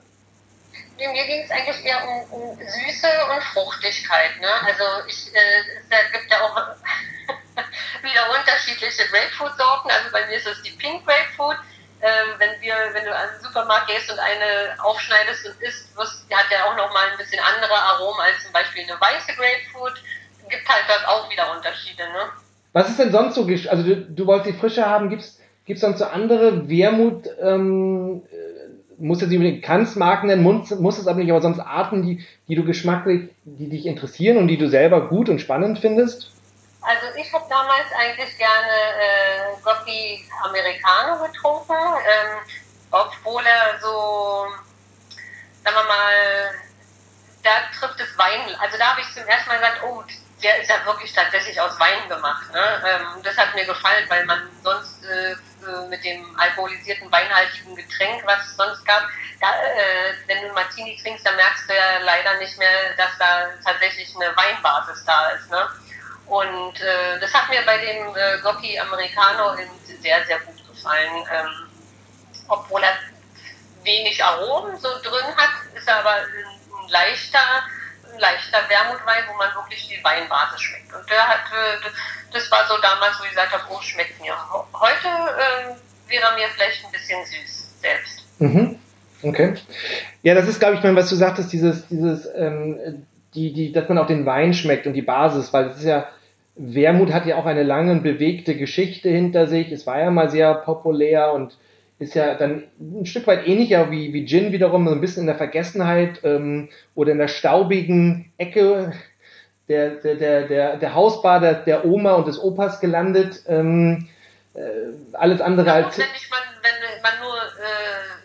Mir ging es eigentlich eher um, um, Süße und Fruchtigkeit. Ne? Also ich, äh, es gibt ja auch *laughs* wieder unterschiedliche Grapefruit-Sorten. Also bei mir ist es die Pink Grapefruit. Ähm, wenn wir, wenn du an den Supermarkt gehst und eine aufschneidest und isst, wirst, die hat ja auch noch mal ein bisschen andere Aromen als zum Beispiel eine weiße Grapefruit. Gibt halt dort auch wieder Unterschiede. Ne? Was ist denn sonst so, also du, du wolltest die Frische haben, gibt's gibt's sonst so andere Wermut, ähm, äh, muss jetzt nicht unbedingt Kanzmarken nennen, muss, muss es aber nicht, aber sonst Arten, die, die du geschmacklich, die dich interessieren und die du selber gut und spannend findest? Also ich habe damals eigentlich gerne äh, Gocchi Americano getrunken, ähm, obwohl er so, sagen wir mal, da trifft es Wein. Also da habe ich zum ersten Mal gesagt, oh, der ist ja wirklich tatsächlich aus Wein gemacht. Ne? Ähm, das hat mir gefallen, weil man sonst äh, mit dem alkoholisierten weinhaltigen Getränk, was es sonst gab, da, äh, wenn du Martini trinkst, dann merkst du ja leider nicht mehr, dass da tatsächlich eine Weinbasis da ist. Ne? Und äh, das hat mir bei dem äh, Gocchi Americano sehr, sehr gut gefallen. Ähm, obwohl er wenig Aromen so drin hat, ist er aber ein leichter leichter Wermutwein, wo man wirklich die Weinbasis schmeckt. Und der hat, äh, das war so damals, wo ich gesagt habe, oh, schmeckt mir. Heute äh, wäre mir vielleicht ein bisschen süß selbst. Mhm. Okay. Ja, das ist, glaube ich, was du sagtest, dieses, dieses, ähm, die, die, dass man auch den Wein schmeckt und die Basis, weil es ist ja, Wermut hat ja auch eine lange und bewegte Geschichte hinter sich. Es war ja mal sehr populär und ist ja dann ein Stück weit ähnlicher wie, wie Gin wiederum, so ein bisschen in der Vergessenheit ähm, oder in der staubigen Ecke der, der, der, der, der Hausbar der, der Oma und des Opas gelandet. Ähm, äh, alles andere ja, als. Wenn, ich man, wenn man nur äh,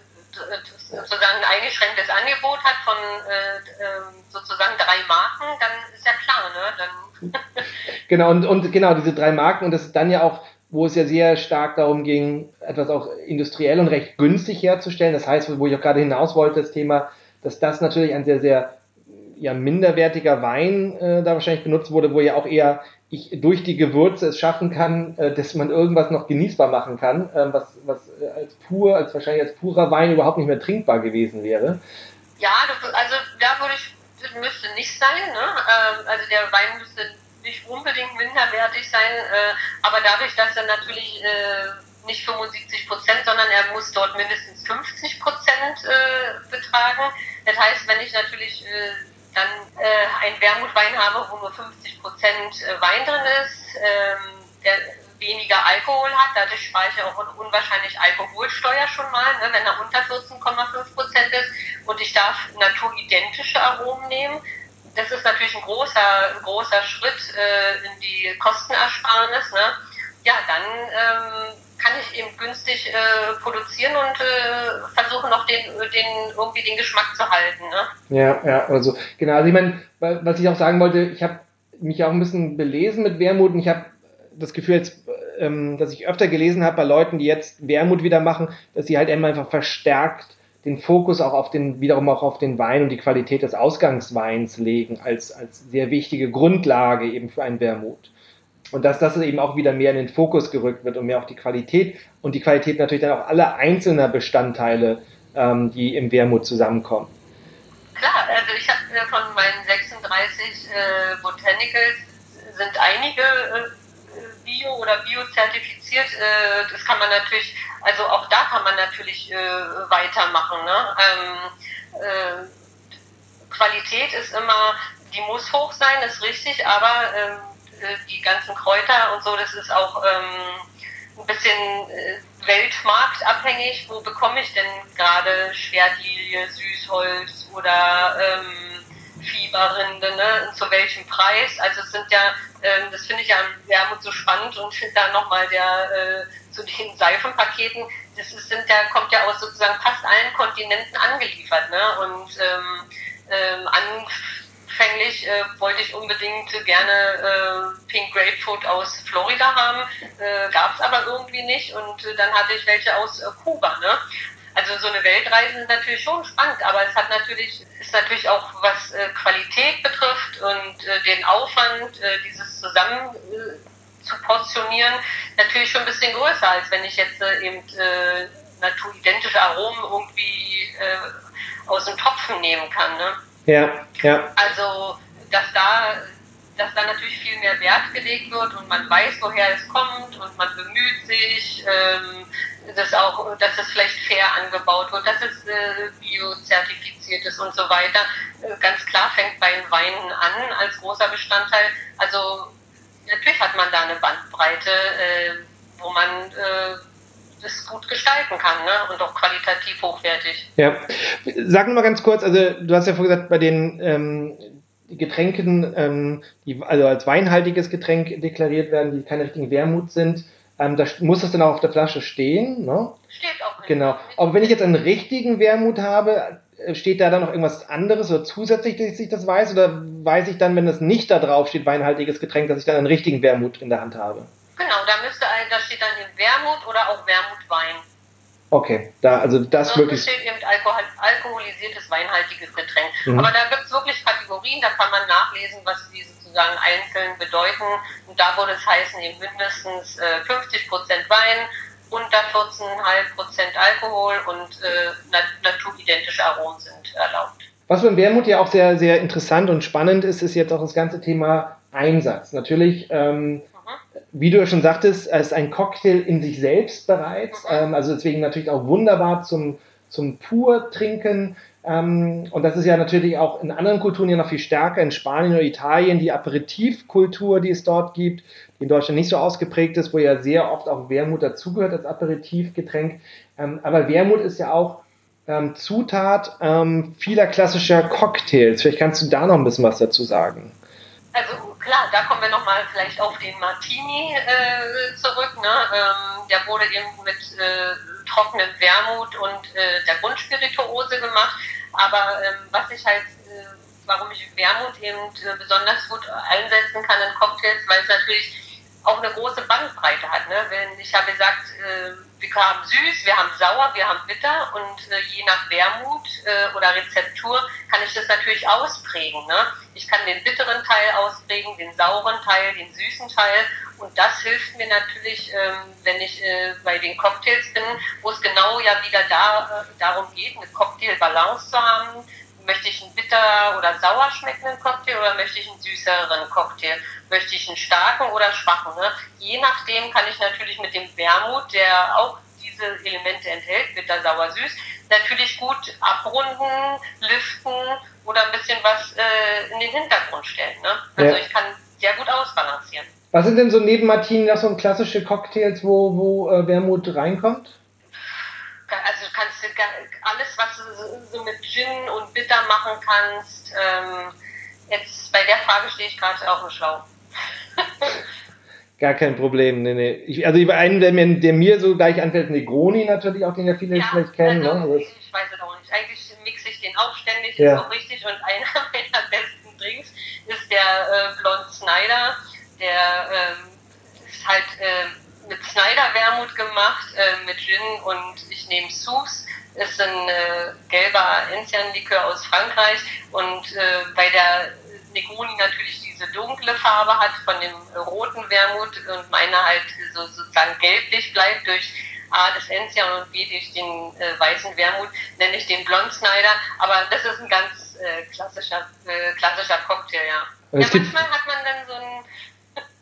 sozusagen ein eingeschränktes Angebot hat von äh, ähm, sozusagen drei Marken, dann ist ja klar, ne? Dann *laughs* genau, und, und genau, diese drei Marken, und das ist dann ja auch wo es ja sehr stark darum ging, etwas auch industriell und recht günstig herzustellen. Das heißt, wo ich auch gerade hinaus wollte, das Thema, dass das natürlich ein sehr, sehr ja minderwertiger Wein äh, da wahrscheinlich benutzt wurde, wo ja auch eher ich durch die Gewürze es schaffen kann, äh, dass man irgendwas noch genießbar machen kann, äh, was, was äh, als pur, als wahrscheinlich als purer Wein überhaupt nicht mehr trinkbar gewesen wäre. Ja, also da würde ich, das müsste nicht sein, ne? Ähm, also der Wein müsste nicht unbedingt minderwertig sein, äh, aber dadurch, dass er natürlich äh, nicht 75 Prozent, sondern er muss dort mindestens 50 Prozent äh, betragen. Das heißt, wenn ich natürlich dann äh, einen Wermutwein habe, wo nur 50 Prozent äh, Wein drin ist, ähm, der weniger Alkohol hat, dadurch spare ich auch unwahrscheinlich Alkoholsteuer schon mal, ne, wenn er unter 14,5 Prozent ist und ich darf naturidentische Aromen nehmen. Das ist natürlich ein großer, großer Schritt äh, in die Kostenersparnis. Ne? Ja, dann ähm, kann ich eben günstig äh, produzieren und äh, versuche noch den, den, irgendwie den Geschmack zu halten. Ne? Ja, ja, also genau. Also ich meine, was ich auch sagen wollte, ich habe mich auch ein bisschen belesen mit Wermut und ich habe das Gefühl, jetzt, ähm, dass ich öfter gelesen habe bei Leuten, die jetzt Wermut wieder machen, dass sie halt einfach verstärkt den Fokus auch auf den, wiederum auch auf den Wein und die Qualität des Ausgangsweins legen, als, als sehr wichtige Grundlage eben für einen Wermut. Und dass das eben auch wieder mehr in den Fokus gerückt wird und mehr auf die Qualität und die Qualität natürlich dann auch aller einzelner Bestandteile, ähm, die im Wermut zusammenkommen. Klar, also ich habe von meinen 36 äh, Botanicals sind einige äh, bio- oder biozertifiziert. Äh, das kann man natürlich, also auch da kann man natürlich äh, weitermachen. Ne? Ähm, äh, Qualität ist immer, die muss hoch sein, ist richtig, aber ähm, äh, die ganzen Kräuter und so, das ist auch ähm, ein bisschen äh, weltmarktabhängig. Wo bekomme ich denn gerade Schwertlilie, Süßholz oder ähm, Fieberrinde, ne? Zu welchem Preis? Also es sind ja, ähm, das finde ich ja Wermut so spannend und dann nochmal der äh, zu den Seifenpaketen, das ist, sind ja, kommt ja aus sozusagen fast allen Kontinenten angeliefert, ne? Und ähm, ähm, an anfänglich äh, wollte ich unbedingt gerne äh, Pink Grapefruit aus Florida haben, äh, gab es aber irgendwie nicht und äh, dann hatte ich welche aus äh, Kuba. Ne? Also so eine Weltreise ist natürlich schon spannend, aber es hat natürlich ist natürlich auch was äh, Qualität betrifft und äh, den Aufwand, äh, dieses zusammen zu portionieren, natürlich schon ein bisschen größer, als wenn ich jetzt eben naturidentische Aromen irgendwie aus dem Topfen nehmen kann. Ne? Ja, ja. Also, dass da, dass da natürlich viel mehr Wert gelegt wird und man weiß, woher es kommt und man bemüht sich, ähm, dass auch, dass es vielleicht fair angebaut wird, dass es äh, biozertifiziert ist und so weiter. Äh, ganz klar fängt bei den Weinen an als großer Bestandteil. Also natürlich hat man da eine Bandbreite, äh, wo man äh, das gut gestalten kann ne? und auch qualitativ hochwertig. Ja, sag nur mal ganz kurz, also du hast ja vorhin gesagt, bei den ähm, Getränken, ähm, die also als weinhaltiges Getränk deklariert werden, die keine richtigen Wermut sind, ähm, da muss das dann auch auf der Flasche stehen, ne? Steht auch. Genau. Aber wenn ich jetzt einen richtigen Wermut habe, äh, steht da dann noch irgendwas anderes oder zusätzlich, dass ich das weiß? Oder weiß ich dann, wenn das nicht da drauf steht, weinhaltiges Getränk, dass ich dann einen richtigen Wermut in der Hand habe? Genau, da müsste da steht dann Wermut oder auch Wermutwein. Okay, da, also das Sonst wirklich. steht eben Alkohol, alkoholisiertes weinhaltiges Getränk. Mhm. Aber da gibt es wirklich Kategorien, da kann man nachlesen, was die sozusagen einzeln bedeuten. Und da würde es heißen, eben mindestens äh, 50% Wein, unter 14,5% Alkohol und äh, nat naturidentische Aromen sind erlaubt. Was beim Wermut ja auch sehr, sehr interessant und spannend ist, ist jetzt auch das ganze Thema Einsatz. Natürlich ähm, wie du ja schon sagtest, es ist ein Cocktail in sich selbst bereits. Ähm, also deswegen natürlich auch wunderbar zum, zum pur trinken. Ähm, und das ist ja natürlich auch in anderen Kulturen ja noch viel stärker. In Spanien oder Italien die Aperitivkultur, die es dort gibt, die in Deutschland nicht so ausgeprägt ist, wo ja sehr oft auch Wermut dazugehört als Aperitivgetränk. Ähm, aber Wermut ist ja auch ähm, Zutat ähm, vieler klassischer Cocktails. Vielleicht kannst du da noch ein bisschen was dazu sagen. Also klar, da kommen wir nochmal vielleicht auf den Martini äh, zurück. Ne? Ähm, der wurde eben mit äh, trockenem Wermut und äh, der Grundspirituose gemacht. Aber ähm, was ich halt, äh, warum ich Wermut eben äh, besonders gut einsetzen kann in Cocktails, weil es natürlich auch eine große Bandbreite hat. Ne? Wenn ich habe gesagt, äh, wir haben süß, wir haben sauer, wir haben bitter und äh, je nach Wermut äh, oder Rezeptur kann ich das natürlich ausprägen. Ne? Ich kann den bitteren Teil ausprägen, den sauren Teil, den süßen Teil und das hilft mir natürlich, ähm, wenn ich äh, bei den Cocktails bin, wo es genau ja wieder da, äh, darum geht, eine Cocktailbalance zu haben möchte ich einen bitter oder sauer schmeckenden Cocktail oder möchte ich einen süßeren Cocktail? Möchte ich einen starken oder schwachen? Ne? Je nachdem kann ich natürlich mit dem Wermut, der auch diese Elemente enthält, bitter, sauer, süß, natürlich gut abrunden, lüften oder ein bisschen was äh, in den Hintergrund stellen. Ne? Also ja. ich kann sehr gut ausbalancieren. Was sind denn so neben Martini noch so klassische Cocktails, wo, wo äh, Wermut reinkommt? Also du kannst alles, was du so mit Gin und Bitter machen kannst. Ähm, jetzt bei der Frage stehe ich gerade auf dem Schlauch. *laughs* Gar kein Problem. Nee, nee. Ich, also einen, der mir, der mir so gleich anfällt, Negroni natürlich, auch den ja viele ja, vielleicht kennen. Also, ne? Ich weiß es auch nicht. Eigentlich mixe ich den auch ständig, ja. ist auch richtig. Und *laughs* einer meiner besten Drinks ist der äh, Blond Snyder. Der ähm, ist halt äh, mit Snyder-Wermut gemacht, äh, mit Gin und ich nehme Sous ist ein äh, gelber Enzian-Likör aus Frankreich und äh, bei der Negroni natürlich diese dunkle Farbe hat von dem roten Wermut und meine halt so sozusagen gelblich bleibt durch A das Enzian und B durch den äh, weißen Wermut, nenne ich den Blond Snyder, aber das ist ein ganz äh, klassischer, äh, klassischer Cocktail, ja. ja manchmal hat man dann so ein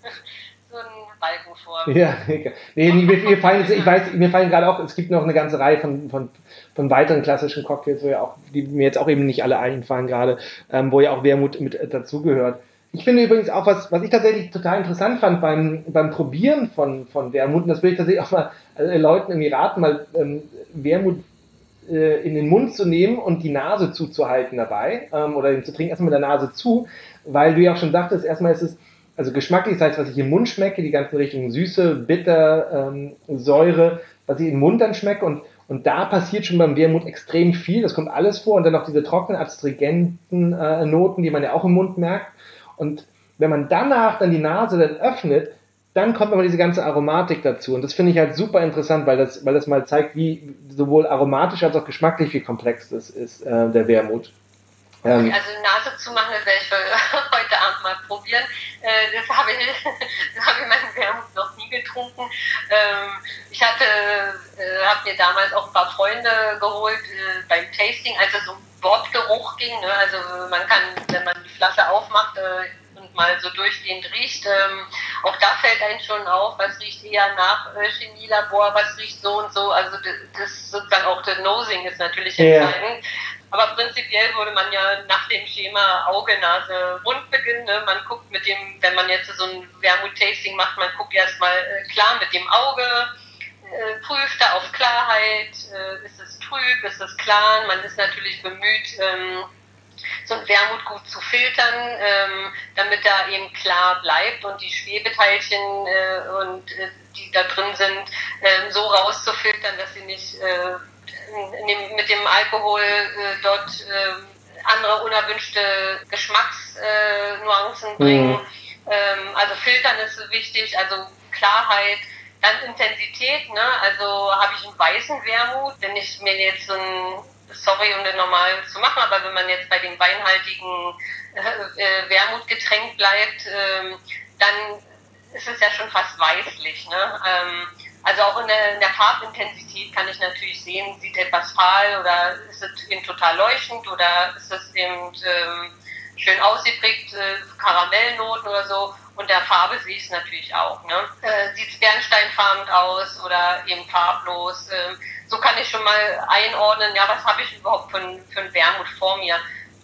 *laughs* so einen Balken vor. *laughs* Ja, nee, mir, fallen, ich weiß, mir fallen gerade auch, es gibt noch eine ganze Reihe von, von, von weiteren klassischen Cocktails, wo ja auch, die mir jetzt auch eben nicht alle einfallen gerade, ähm, wo ja auch Wermut mit dazugehört. Ich finde übrigens auch, was, was ich tatsächlich total interessant fand beim, beim Probieren von, von Wermut, und das will ich tatsächlich auch mal äh, Leuten irgendwie raten, mal ähm, Wermut äh, in den Mund zu nehmen und die Nase zuzuhalten dabei, ähm, oder den zu trinken erstmal mit der Nase zu, weil du ja auch schon sagtest, erstmal ist es, also geschmacklich, das heißt, was ich im Mund schmecke, die ganzen Richtungen Süße, Bitter, ähm, Säure, was ich im Mund dann schmecke und und da passiert schon beim Wermut extrem viel. Das kommt alles vor. Und dann noch diese trockenen, astringenten äh, Noten, die man ja auch im Mund merkt. Und wenn man danach dann die Nase dann öffnet, dann kommt aber diese ganze Aromatik dazu. Und das finde ich halt super interessant, weil das, weil das mal zeigt, wie sowohl aromatisch als auch geschmacklich, wie komplex das ist, äh, der Wermut. Ähm, also Nase zu machen, das werde ich *laughs* heute Abend mal probieren. Äh, das habe ich, *laughs* das habe ich meinen Wermut noch nie getrunken. Ähm, ich hatte, äh, habe mir damals auch ein paar Freunde geholt äh, beim Tasting, als es um Wortgeruch ging. Ne? Also man kann, wenn man die Flasche aufmacht äh, und mal so durchgehend riecht, ähm, auch da fällt einem schon auf, was riecht eher nach äh, Chemielabor, was riecht so und so. Also das, das sozusagen auch das Nosing ist natürlich entscheidend. Ja. Aber prinzipiell würde man ja nach dem Schema Auge, Nase, Mund beginnen. Ne? Man guckt mit dem, wenn man jetzt so ein Wermut-Tasting macht, man guckt erstmal äh, klar mit dem Auge, äh, prüft da auf Klarheit, äh, ist es trüb, ist es klar. Man ist natürlich bemüht, ähm, so ein Wermut gut zu filtern, ähm, damit er eben klar bleibt und die Schwebeteilchen äh, und äh, die da drin sind, äh, so rauszufiltern, dass sie nicht äh, dem, mit dem Alkohol äh, dort äh, andere unerwünschte Geschmacksnuancen bringen. Mhm. Ähm, also filtern ist wichtig, also Klarheit, dann Intensität, ne? also habe ich einen weißen Wermut, wenn ich mir jetzt so ein, sorry um den normal zu machen, aber wenn man jetzt bei dem weinhaltigen äh, äh, Wermutgetränk bleibt, ähm, dann ist es ja schon fast weißlich. Ne? Ähm, also auch in der, in der, Farbintensität kann ich natürlich sehen, sieht etwas fahl oder ist es eben total leuchtend oder ist es eben ähm, schön ausgeprägt, äh, Karamellnoten oder so. Und der Farbe sehe ich es natürlich auch. Ne? Äh, sieht es bernsteinfarben aus oder eben farblos? Äh, so kann ich schon mal einordnen, ja, was habe ich überhaupt für, für ein Wermut vor mir.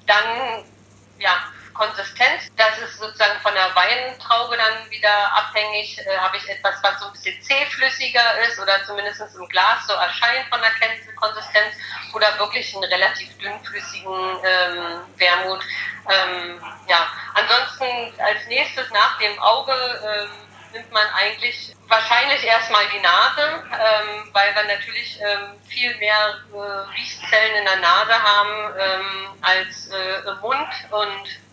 Dann, ja, Konsistenz. Das ist sozusagen von der Weintraube dann wieder abhängig. Äh, Habe ich etwas, was so ein bisschen zähflüssiger ist oder zumindest im Glas so erscheint von der Konsistenz oder wirklich einen relativ dünnflüssigen ähm, Wermut. Ähm, ja, ansonsten als nächstes nach dem Auge ähm, nimmt man eigentlich wahrscheinlich erstmal die Nase, ähm, weil wir natürlich ähm, viel mehr äh, Riechzellen in der Nase haben ähm, als äh, im Mund und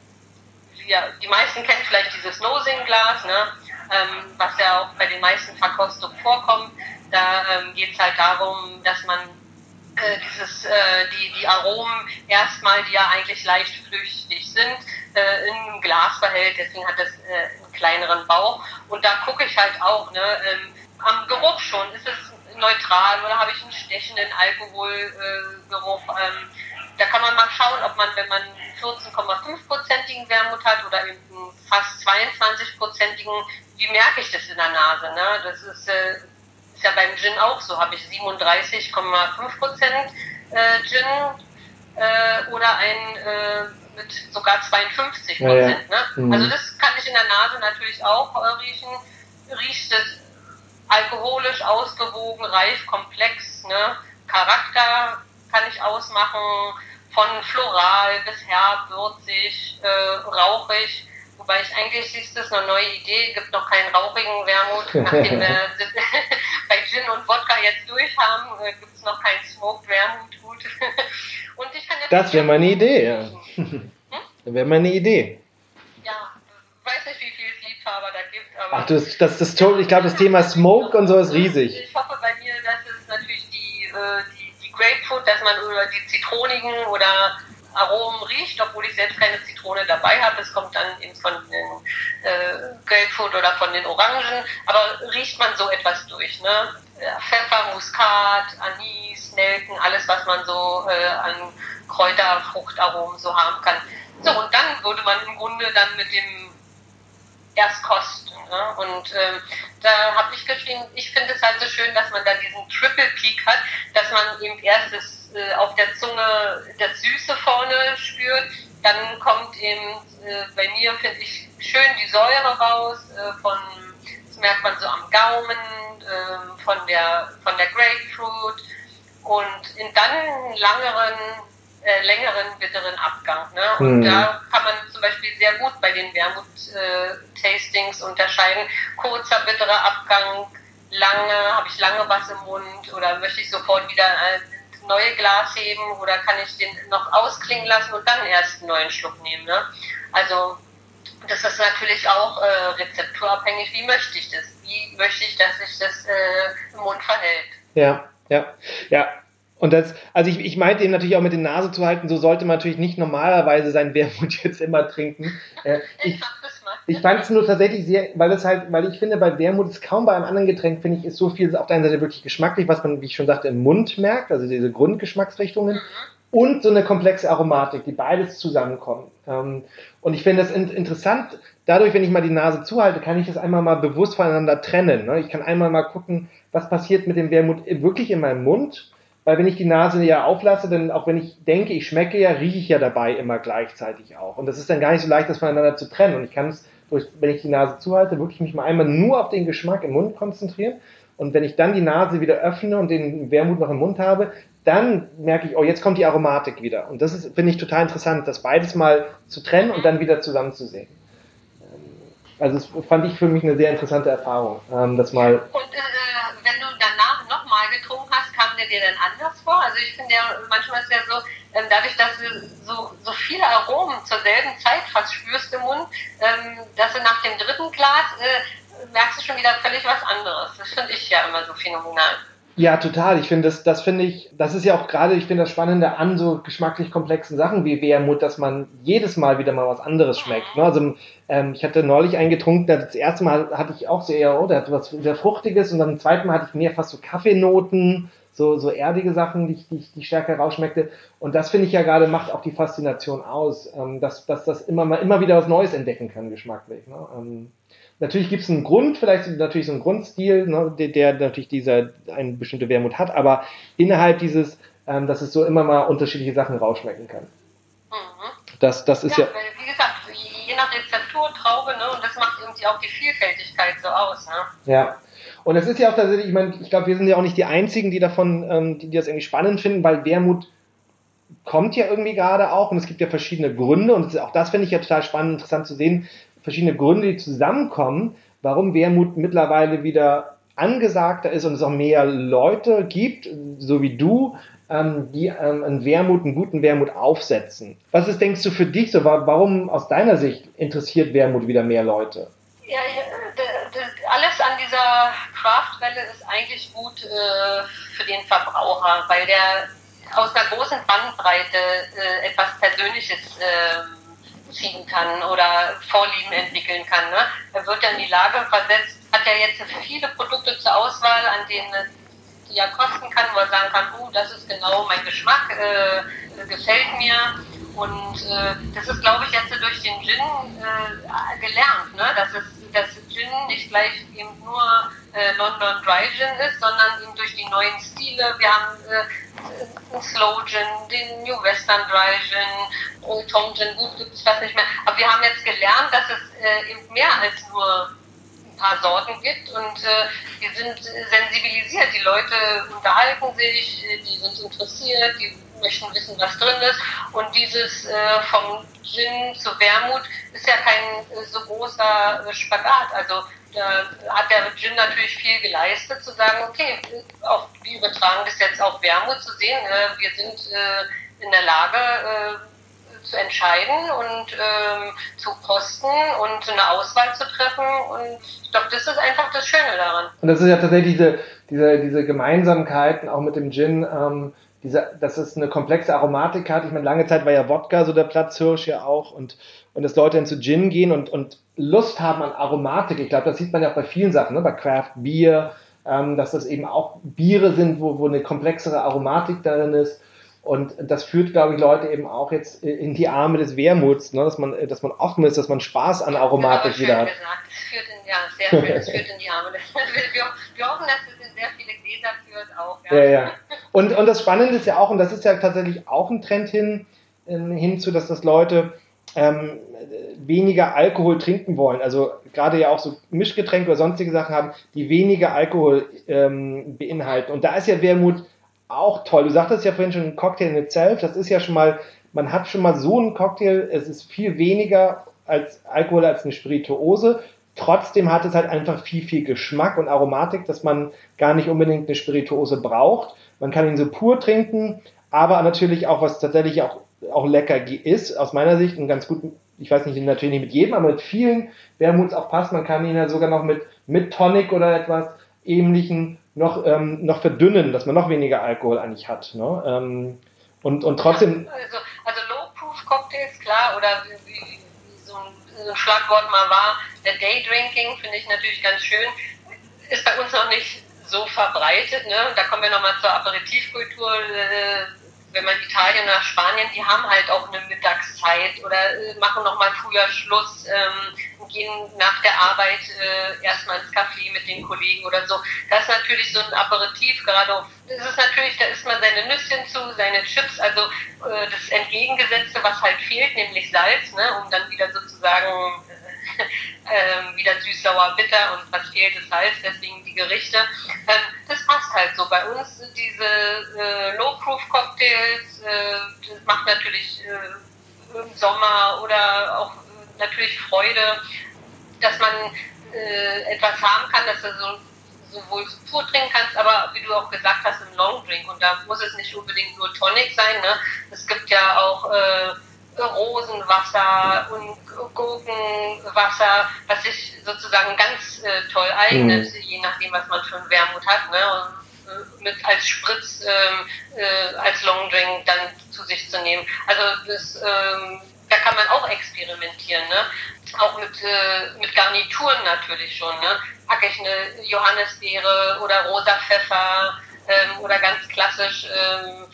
ja, die meisten kennen vielleicht dieses Nosing-Glas, ne? ähm, was ja auch bei den meisten Verkostungen vorkommt. Da ähm, geht es halt darum, dass man äh, dieses, äh, die, die Aromen erstmal, die ja eigentlich leicht flüchtig sind, äh, in ein Glas behält. Deswegen hat das äh, einen kleineren Bauch. Und da gucke ich halt auch ne, ähm, am Geruch schon. Ist es neutral oder habe ich einen stechenden Alkoholgeruch? Ähm, da kann man mal schauen, ob man, wenn man 14,5-prozentigen Wermut hat oder eben fast 22-prozentigen, wie merke ich das in der Nase? Ne? Das ist, äh, ist ja beim Gin auch so. Habe ich 37,5 Prozent äh, Gin äh, oder ein äh, mit sogar 52 Prozent. Ja, ja. ne? mhm. Also das kann ich in der Nase natürlich auch äh, riechen. Riecht es alkoholisch, ausgewogen, reif, komplex. Ne? Charakter kann ich ausmachen von floral bis herb, würzig, äh, rauchig. Wobei ich eigentlich, siehst du, ist eine neue Idee, gibt noch keinen rauchigen Wermut. *laughs* Nachdem wir *laughs* bei Gin und Wodka jetzt durch haben, äh, gibt es noch keinen Smoked Wermut. Gut. *laughs* und ich kann das wäre meine Idee, ja. Hm? wäre meine Idee. Ja, weiß nicht, wie viele Liebhaber da gibt. Aber Ach, das, das, das, das ich glaube, das Thema Smoke und so ist riesig. Ich hoffe bei mir, dass es natürlich die, äh, die Grapefruit, dass man über die zitronigen oder Aromen riecht, obwohl ich selbst keine Zitrone dabei habe. Das kommt dann eben von den äh, Grapefruit oder von den Orangen. Aber riecht man so etwas durch. Ne? Pfeffer, Muskat, Anis, Nelken, alles, was man so äh, an Kräuterfruchtaromen so haben kann. So, und dann würde man im Grunde dann mit dem erst kosten. Ne? Und ähm, da habe ich geschrieben, ich finde es halt so schön, dass man da diesen Triple Peak hat, dass man eben erst das, äh, auf der Zunge das Süße vorne spürt, dann kommt eben äh, bei mir, finde ich, schön die Säure raus, äh, von, das merkt man so am Gaumen, äh, von, der, von der Grapefruit und in dann langeren äh, längeren bitteren Abgang. Ne? Und mhm. da kann man zum Beispiel sehr gut bei den Wermut-Tastings äh, unterscheiden. Kurzer bitterer Abgang, lange, habe ich lange was im Mund oder möchte ich sofort wieder ein neue Glas heben oder kann ich den noch ausklingen lassen und dann erst einen neuen Schluck nehmen. Ne? Also das ist natürlich auch äh, rezepturabhängig. Wie möchte ich das? Wie möchte ich, dass sich das äh, im Mund verhält? Ja, ja, ja. Und das, also ich, ich meinte eben natürlich auch mit der Nase zu halten, so sollte man natürlich nicht normalerweise sein Wermut *laughs* jetzt immer trinken. Äh, ich ich fand es nur tatsächlich sehr, weil es halt, weil ich finde, bei Wermut ist kaum bei einem anderen Getränk, finde ich, ist so viel auf der einen Seite wirklich geschmacklich, was man, wie ich schon sagte, im Mund merkt, also diese Grundgeschmacksrichtungen. Mhm. Und so eine komplexe Aromatik, die beides zusammenkommen. Ähm, und ich finde das interessant, dadurch, wenn ich mal die Nase zuhalte, kann ich das einmal mal bewusst voneinander trennen. Ne? Ich kann einmal mal gucken, was passiert mit dem Wermut wirklich in meinem Mund weil wenn ich die Nase ja auflasse, dann auch wenn ich denke, ich schmecke ja, rieche ich ja dabei immer gleichzeitig auch. Und das ist dann gar nicht so leicht, das voneinander zu trennen. Und ich kann es, wenn ich die Nase zuhalte, wirklich mich mal einmal nur auf den Geschmack im Mund konzentrieren. Und wenn ich dann die Nase wieder öffne und den Wermut noch im Mund habe, dann merke ich, oh, jetzt kommt die Aromatik wieder. Und das ist, finde ich, total interessant, das beides mal zu trennen und dann wieder zusammenzusehen. Ähm, also das fand ich für mich eine sehr interessante Erfahrung, ähm, das mal. Und äh, wenn du danach nochmal getrunken hast, kam der dir dann anders vor? Also ich finde ja, manchmal ist ja so, ähm, dadurch, dass du so, so viele Aromen zur selben Zeit fast spürst im Mund, ähm, dass du nach dem dritten Glas äh, merkst du schon wieder völlig was anderes. Das finde ich ja immer so phänomenal. Ja, total. Ich finde, das, das finde ich, das ist ja auch gerade, ich finde das Spannende an so geschmacklich komplexen Sachen wie Wermut, dass man jedes Mal wieder mal was anderes schmeckt. Ne? Also ähm, ich hatte neulich einen getrunken, das erste Mal hatte ich auch sehr, oh, der hat was sehr Fruchtiges und dann zweiten Mal hatte ich mehr fast so Kaffeenoten, so, so erdige Sachen, die, die, die stärker rausschmeckte. Und das finde ich ja gerade macht auch die Faszination aus, ähm, dass, dass das immer mal immer wieder was Neues entdecken kann, geschmacklich. Ne? Ähm, Natürlich gibt es einen Grund, vielleicht natürlich so einen Grundstil, ne, der, der, natürlich dieser eine bestimmte Wermut hat, aber innerhalb dieses, ähm, dass es so immer mal unterschiedliche Sachen rausschmecken kann. Mhm. Das, das ist ja, ja. Wie gesagt, je nach Rezeptur, Traube, ne, und das macht irgendwie auch die Vielfältigkeit so aus. Ne? Ja. Und es ist ja auch tatsächlich, ich meine, ich glaube, wir sind ja auch nicht die Einzigen, die davon, ähm, die, die das irgendwie spannend finden, weil Wermut kommt ja irgendwie gerade auch und es gibt ja verschiedene Gründe und auch das finde ich ja total spannend, interessant zu sehen, verschiedene Gründe, die zusammenkommen, warum Wermut mittlerweile wieder angesagter ist und es auch mehr Leute gibt, so wie du, ähm, die ähm, einen Wermut, einen guten Wermut aufsetzen. Was ist, denkst du, für dich so? Warum aus deiner Sicht interessiert Wermut wieder mehr Leute? Ja, das der Craft-Welle ist eigentlich gut äh, für den Verbraucher, weil der aus einer großen Bandbreite äh, etwas Persönliches äh, ziehen kann oder Vorlieben entwickeln kann. Ne? Er wird ja in die Lage versetzt, hat ja jetzt viele Produkte zur Auswahl, an denen er kosten kann, wo er sagen kann, oh, das ist genau mein Geschmack, äh, gefällt mir. Und äh, das ist, glaube ich, jetzt durch den Gin äh, gelernt, ne? dass, es, dass Gin nicht gleich eben nur äh, London Dry Gin ist, sondern eben durch die neuen Stile. Wir haben äh, Slow Gin, den New Western Dry Gin, Old Tom Gin, gut gibt es fast nicht mehr. Aber wir haben jetzt gelernt, dass es äh, eben mehr als nur paar Sorten gibt und äh, wir sind sensibilisiert. Die Leute unterhalten sich, die sind interessiert, die möchten wissen, was drin ist. Und dieses äh, vom Gin zu Wermut ist ja kein äh, so großer äh, Spagat. Also da hat der Gin natürlich viel geleistet, zu sagen, okay, auch, wir übertragen das jetzt auf Wermut zu sehen. Äh, wir sind äh, in der Lage, äh, zu entscheiden und ähm, zu kosten und eine Auswahl zu treffen. Und ich glaube, das ist einfach das Schöne daran. Und das ist ja tatsächlich diese, diese, diese Gemeinsamkeiten auch mit dem Gin. Ähm, diese, dass es eine komplexe Aromatik hat. Ich meine, lange Zeit war ja Wodka so der Platzhirsch ja auch und, und dass Leute dann zu Gin gehen und, und Lust haben an Aromatik. Ich glaube, das sieht man ja auch bei vielen Sachen, ne? bei Craft Beer, ähm, dass das eben auch Biere sind, wo, wo eine komplexere Aromatik darin ist. Und das führt, glaube ich, Leute eben auch jetzt in die Arme des Wermuts, ne? dass man, dass man offen ist, dass man Spaß an Aromatik wieder hat. Gesagt. Das führt in, ja, sehr schön, das führt in die Arme. wir, wir hoffen, dass es in sehr viele Gläser führt auch. Ja. ja, ja. Und, und das Spannende ist ja auch, und das ist ja tatsächlich auch ein Trend hin, ähm, hinzu, dass das Leute ähm, weniger Alkohol trinken wollen. Also gerade ja auch so Mischgetränke oder sonstige Sachen haben, die weniger Alkohol ähm, beinhalten. Und da ist ja Wermut auch toll. Du sagtest ja vorhin schon Cocktail in itself. Das ist ja schon mal, man hat schon mal so einen Cocktail. Es ist viel weniger als Alkohol als eine Spirituose. Trotzdem hat es halt einfach viel, viel Geschmack und Aromatik, dass man gar nicht unbedingt eine Spirituose braucht. Man kann ihn so pur trinken, aber natürlich auch, was tatsächlich auch, auch lecker ist, aus meiner Sicht, und ganz gut, ich weiß nicht, natürlich nicht mit jedem, aber mit vielen Wermuts auch passt. Man kann ihn ja sogar noch mit, mit Tonic oder etwas ähnlichen noch, ähm, noch verdünnen, dass man noch weniger Alkohol eigentlich hat. Ne? Ähm, und, und trotzdem. Also, also Low-Proof-Cocktails, klar, oder wie, wie so, ein, Schlagwort mal war, der Day-Drinking finde ich natürlich ganz schön. Ist bei uns noch nicht so verbreitet. Ne? Da kommen wir nochmal zur Aperitivkultur. Äh, wenn man Italien oder Spanien, die haben halt auch eine Mittagszeit oder äh, machen nochmal früher Schluss, ähm, gehen nach der Arbeit äh, erstmal ins Café mit den Kollegen oder so. Das ist natürlich so ein Aperitif, gerade auf, das ist natürlich, da isst man seine Nüsschen zu, seine Chips, also äh, das Entgegengesetzte, was halt fehlt, nämlich Salz, ne, um dann wieder sozusagen *laughs* ähm, wieder süß, sauer, bitter und was fehlt ist Salz, deswegen die Gerichte. Ähm, das passt halt so. Bei uns diese äh, Low-Proof-Cocktails, äh, das macht natürlich äh, im Sommer oder auch natürlich Freude, dass man äh, etwas haben kann, dass du so sowohl pur trinken kannst, aber wie du auch gesagt hast, im Long Drink. Und da muss es nicht unbedingt nur Tonic sein. Ne? Es gibt ja auch äh, Rosenwasser und Gurkenwasser, was sich sozusagen ganz äh, toll eignet, mhm. je nachdem, was man für einen Wermut hat. Ne? Und, äh, mit als Spritz, ähm, äh, als Longdrink dann zu sich zu nehmen. Also das, ähm, da kann man auch experimentieren. Ne? Auch mit, äh, mit Garnituren natürlich schon. Ne? Packe ich eine Johannisbeere oder rosa Pfeffer ähm, oder ganz klassisch ähm,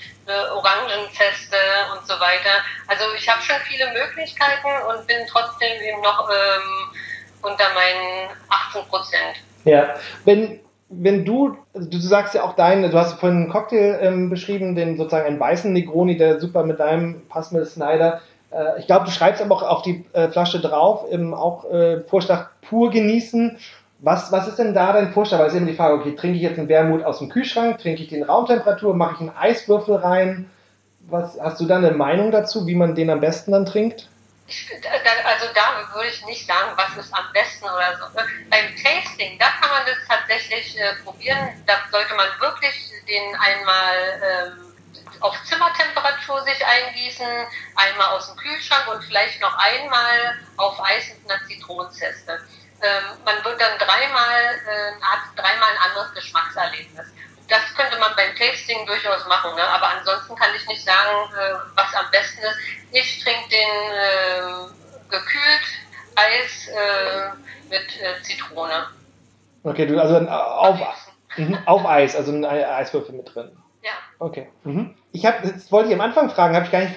Orangenzeste und so weiter. Also ich habe schon viele Möglichkeiten und bin trotzdem eben noch ähm, unter meinen 18 Prozent. Ja, wenn wenn du, also du sagst ja auch deinen, du hast vorhin einen Cocktail ähm, beschrieben, den sozusagen einen weißen Negroni, der super mit deinem passt Snyder. Äh, ich glaube, du schreibst aber auch auf die äh, Flasche drauf, eben auch äh, Vorschlag pur genießen. Was, was ist denn da dein Vorschlag? Weil es ist eben die Frage, okay, trinke ich jetzt einen Wermut aus dem Kühlschrank, trinke ich den Raumtemperatur, mache ich einen Eiswürfel rein? Was, hast du da eine Meinung dazu, wie man den am besten dann trinkt? Also da würde ich nicht sagen, was ist am besten oder so. Beim Tasting, da kann man das tatsächlich äh, probieren. Da sollte man wirklich den einmal ähm, auf Zimmertemperatur sich eingießen, einmal aus dem Kühlschrank und vielleicht noch einmal auf Eis mit einer Zitronenzeste ähm, man wird dann dreimal, äh, hat dreimal ein anderes Geschmackserlebnis. Das könnte man beim Tasting durchaus machen, ne? aber ansonsten kann ich nicht sagen, äh, was am besten ist. Ich trinke den äh, gekühlt Eis äh, mit äh, Zitrone. Okay, du, also äh, auf, mhm, auf Eis, also ein Eiswürfel mit drin. Ja. Okay. Mhm. Ich hab, jetzt wollte ich am Anfang fragen, habe ich gar nicht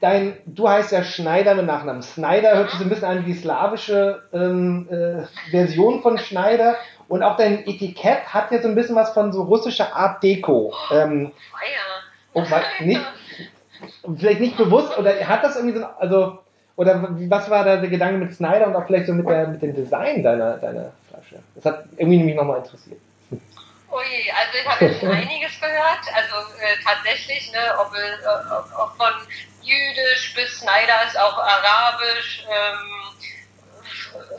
Dein, du heißt ja Schneider mit Nachnamen. Snyder hört sich so ein bisschen an wie die slawische ähm, äh, Version von Schneider. Und auch dein Etikett hat ja so ein bisschen was von so russischer Art Deko. Ähm, oh, ja. nicht, vielleicht nicht bewusst, oder hat das irgendwie so, also, oder was war da der Gedanke mit Snyder und auch vielleicht so mit, der, mit dem Design deiner, deiner Flasche? Das hat irgendwie mich nochmal interessiert. Ui, also ich habe jetzt *laughs* einiges gehört. Also äh, tatsächlich, ne, ob, äh, ob, von Jüdisch bis Snyder ist auch Arabisch. Ähm,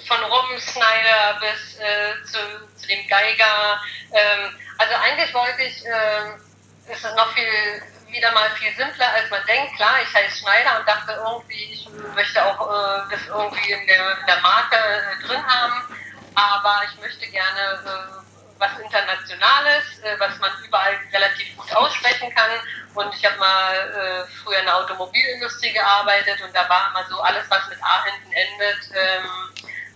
von Rom Snyder bis äh, zu, zu, dem Geiger. Ähm, also eigentlich wollte ich, äh, ist es noch viel, wieder mal viel simpler, als man denkt. Klar, ich heiße Schneider und dachte irgendwie, ich möchte auch äh, das irgendwie in der, in der Marke äh, drin haben, aber ich möchte gerne äh, was Internationales, äh, was man überall relativ gut aussprechen kann. Und ich habe mal äh, früher in der Automobilindustrie gearbeitet und da war immer so alles, was mit A hinten endet, ähm,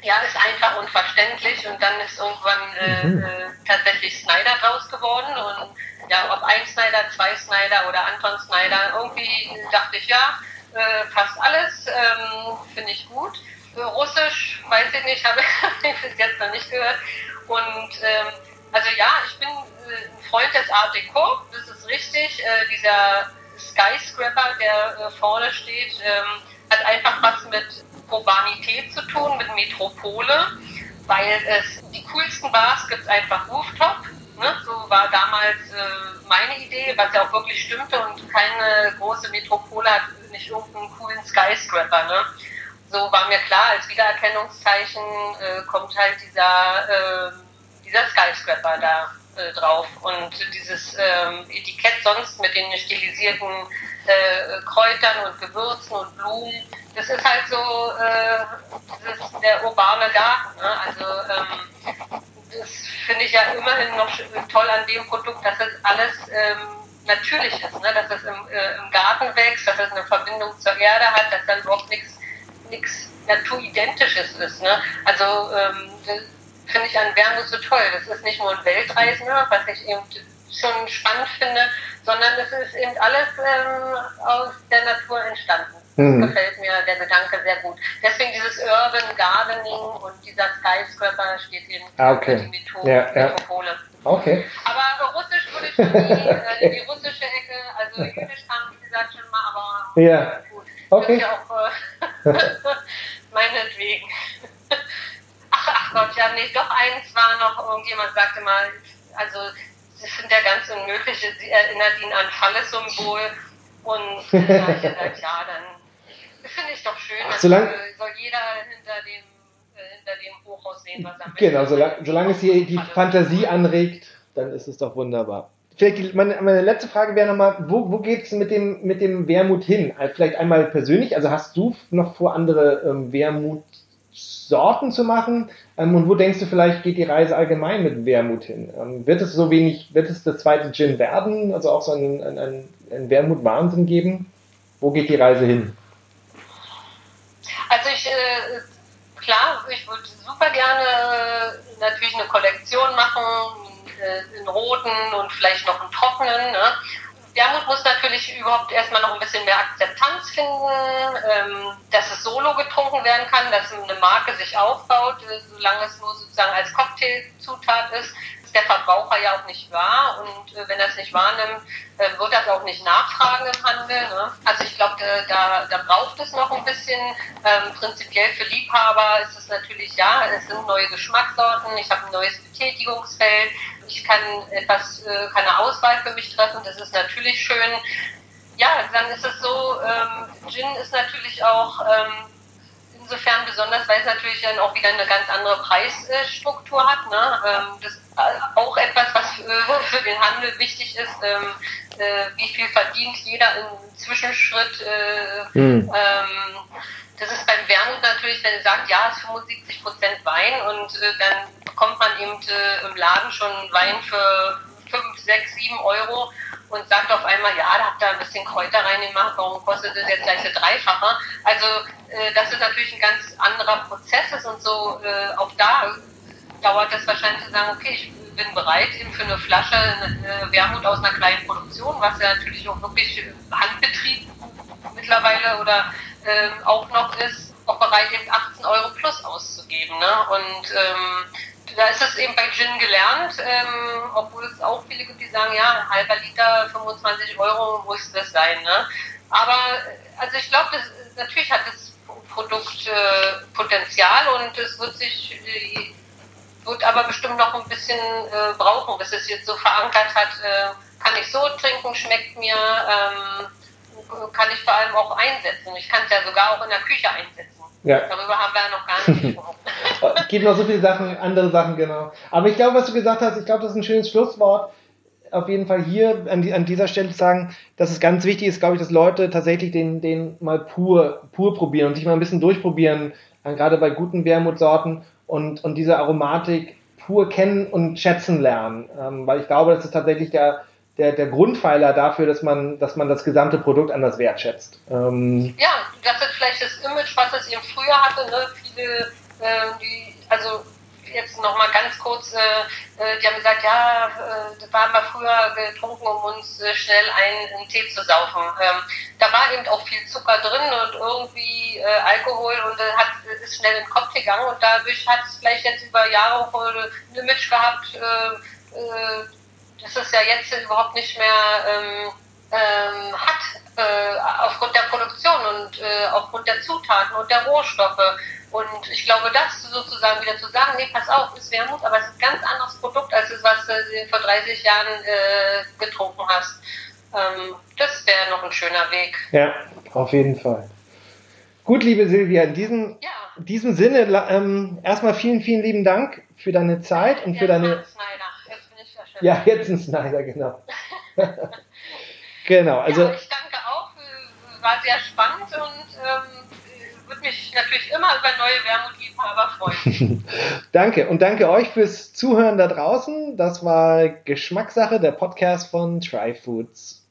ja, ist einfach unverständlich und dann ist irgendwann äh, mhm. äh, tatsächlich Snyder draus geworden und ja, ob ein Snyder, zwei Snyder oder Anton Snyder, irgendwie dachte ich, ja, äh, passt alles, ähm, finde ich gut. Russisch, weiß ich nicht, *laughs* habe ich bis jetzt noch nicht gehört. Und ähm, also ja, ich bin äh, ein Freund des Art Deco, das ist richtig. Äh, dieser Skyscraper, der äh, vorne steht, ähm, hat einfach was mit Urbanität zu tun, mit Metropole, weil es die coolsten Bars gibt es einfach Rooftop. Ne? So war damals äh, meine Idee, was ja auch wirklich stimmte und keine große Metropole hat nicht irgendeinen coolen Skyscraper. Ne? So war mir klar, als Wiedererkennungszeichen äh, kommt halt dieser, äh, dieser Skyscraper da äh, drauf. Und dieses ähm, Etikett sonst mit den stilisierten äh, Kräutern und Gewürzen und Blumen, das ist halt so äh, der urbane Garten. Ne? Also ähm, das finde ich ja immerhin noch toll an dem Produkt, dass es alles ähm, natürlich ist, ne? dass es im, äh, im Garten wächst, dass es eine Verbindung zur Erde hat, dass dann überhaupt nichts nichts naturidentisches ist. Ne? Also ähm, finde ich an Wermut so toll. Das ist nicht nur ein Weltreisender, was ich eben schon spannend finde, sondern es ist eben alles ähm, aus der Natur entstanden. Mhm. Gefällt mir der Gedanke sehr gut. Deswegen dieses Urban Gardening und dieser Skyscraper steht eben ah, okay. die Methode, ja, Metropole. Ja. Okay. Aber Russisch würde ich schon die, äh, die russische Ecke, also Jüdisch kam, wie gesagt, schon mal, aber ja. gut. Okay. Ja auch äh, *laughs* meinetwegen. *laughs* Ach, Gott, ja, nee, doch eins war noch, irgendjemand sagte mal, also das sind ja ganz unmögliche, sie erinnert ihn an Falles-Symbol und äh, *laughs* ja, dann finde ich doch schön. Ach, solange, soll jeder hinter dem, äh, hinter dem Hochhaus sehen, was er möchte. Genau, solange, solange es hier die Fantasie anregt, dann ist es doch wunderbar. Vielleicht meine, meine letzte Frage wäre nochmal, wo, wo geht es mit dem, mit dem Wermut hin? Also vielleicht einmal persönlich, also hast du noch vor, andere ähm, Wermutsorten zu machen? Ähm, und wo denkst du, vielleicht geht die Reise allgemein mit Wermut hin? Ähm, wird es so wenig, wird es das zweite Gin werden, also auch so ein, ein, ein, ein Wermut-Wahnsinn geben? Wo geht die Reise hin? Also ich, äh, klar, ich würde super gerne äh, natürlich eine Kollektion machen, äh, in roten und vielleicht noch einen trockenen. Ne? Wermut muss natürlich überhaupt erstmal noch ein bisschen mehr Akzeptanz finden, ähm, dass es solo getrunken werden kann, dass eine Marke sich aufbaut, äh, solange es nur sozusagen als Cocktailzutat ist der Verbraucher ja auch nicht wahr und äh, wenn er es nicht wahrnimmt, äh, wird er auch nicht nachfragen im Handel. Ne? Also ich glaube, da, da braucht es noch ein bisschen. Ähm, prinzipiell für Liebhaber ist es natürlich, ja, es sind neue Geschmackssorten, ich habe ein neues Betätigungsfeld, ich kann etwas, äh, kann Auswahl für mich treffen, das ist natürlich schön. Ja, dann ist es so, ähm, Gin ist natürlich auch ähm, insofern besonders, weil es natürlich dann auch wieder eine ganz andere Preisstruktur hat. Ne? Ähm, das ist auch etwas, was äh, *laughs* für den Handel wichtig ist, ähm, äh, wie viel verdient jeder im Zwischenschritt. Mhm. das ist beim Wermut natürlich, wenn er sagt, ja, es ist 75 Prozent Wein und dann bekommt man eben im Laden schon Wein für 5, 6, 7 Euro und sagt auf einmal, ja, da habt ihr ein bisschen Kräuter reingemacht, warum kostet das jetzt gleich eine Dreifache? Also äh, das ist natürlich ein ganz anderer Prozess ist und so äh, auch da dauert es wahrscheinlich zu sagen, okay, ich bin bereit, eben für eine Flasche eine Wermut aus einer kleinen Produktion, was ja natürlich auch wirklich Handbetrieb mittlerweile oder ähm, auch noch ist, auch bereit, eben 18 Euro plus auszugeben. Ne? Und ähm, da ist es eben bei Gin gelernt, ähm, obwohl es auch viele gibt, die sagen, ja, ein halber Liter, 25 Euro muss das sein. Ne? Aber also ich glaube, natürlich hat das Produkt äh, Potenzial und es wird sich äh, wird aber bestimmt noch ein bisschen äh, brauchen, bis es jetzt so verankert hat. Äh, kann ich so trinken, schmeckt mir, ähm, kann ich vor allem auch einsetzen. Ich kann es ja sogar auch in der Küche einsetzen. Ja. Darüber haben wir ja noch gar nicht gesprochen. Es gibt noch so viele Sachen, andere Sachen, genau. Aber ich glaube, was du gesagt hast, ich glaube, das ist ein schönes Schlusswort. Auf jeden Fall hier an, die, an dieser Stelle zu sagen, dass es ganz wichtig ist, glaube ich, dass Leute tatsächlich den, den mal pur, pur probieren und sich mal ein bisschen durchprobieren, gerade bei guten Wermutsorten und, und diese Aromatik pur kennen und schätzen lernen. Ähm, weil ich glaube, das ist tatsächlich der, der, der Grundpfeiler dafür, dass man, dass man das gesamte Produkt anders wertschätzt. Ähm ja, das ist vielleicht das Image, was es eben früher hatte. Ne? Viele, äh, die, also jetzt nochmal ganz kurz, äh, äh, die haben gesagt, ja, äh, haben wir früher getrunken, um uns äh, schnell einen, einen, Tee zu saufen. Ähm, da war eben auch viel Zucker drin und irgendwie äh, Alkohol und äh, hat, ist schnell in den Kopf gegangen und dadurch hat es vielleicht jetzt über Jahre auch ein Image gehabt, äh, äh, das ist ja jetzt überhaupt nicht mehr ähm, ähm, hat, aufgrund der Produktion und aufgrund der Zutaten und der Rohstoffe. Und ich glaube, das sozusagen wieder zu sagen, nee, pass auf, ist Wermut, aber es ist ein ganz anderes Produkt, als das, was du vor 30 Jahren äh, getrunken hast. Ähm, das wäre noch ein schöner Weg. Ja, auf jeden Fall. Gut, liebe Silvia, in diesem, ja. diesem Sinne ähm, erstmal vielen, vielen lieben Dank für deine Zeit und ja, für deine. Jetzt bin ich ja, ja, jetzt ein Snyder, genau. *laughs* genau, also. Ja, ich danke auch, war sehr spannend und ähm, würde mich natürlich immer über neue Wermutliebhaber freuen. *laughs* danke und danke euch fürs Zuhören da draußen. Das war Geschmackssache, der Podcast von Try Foods.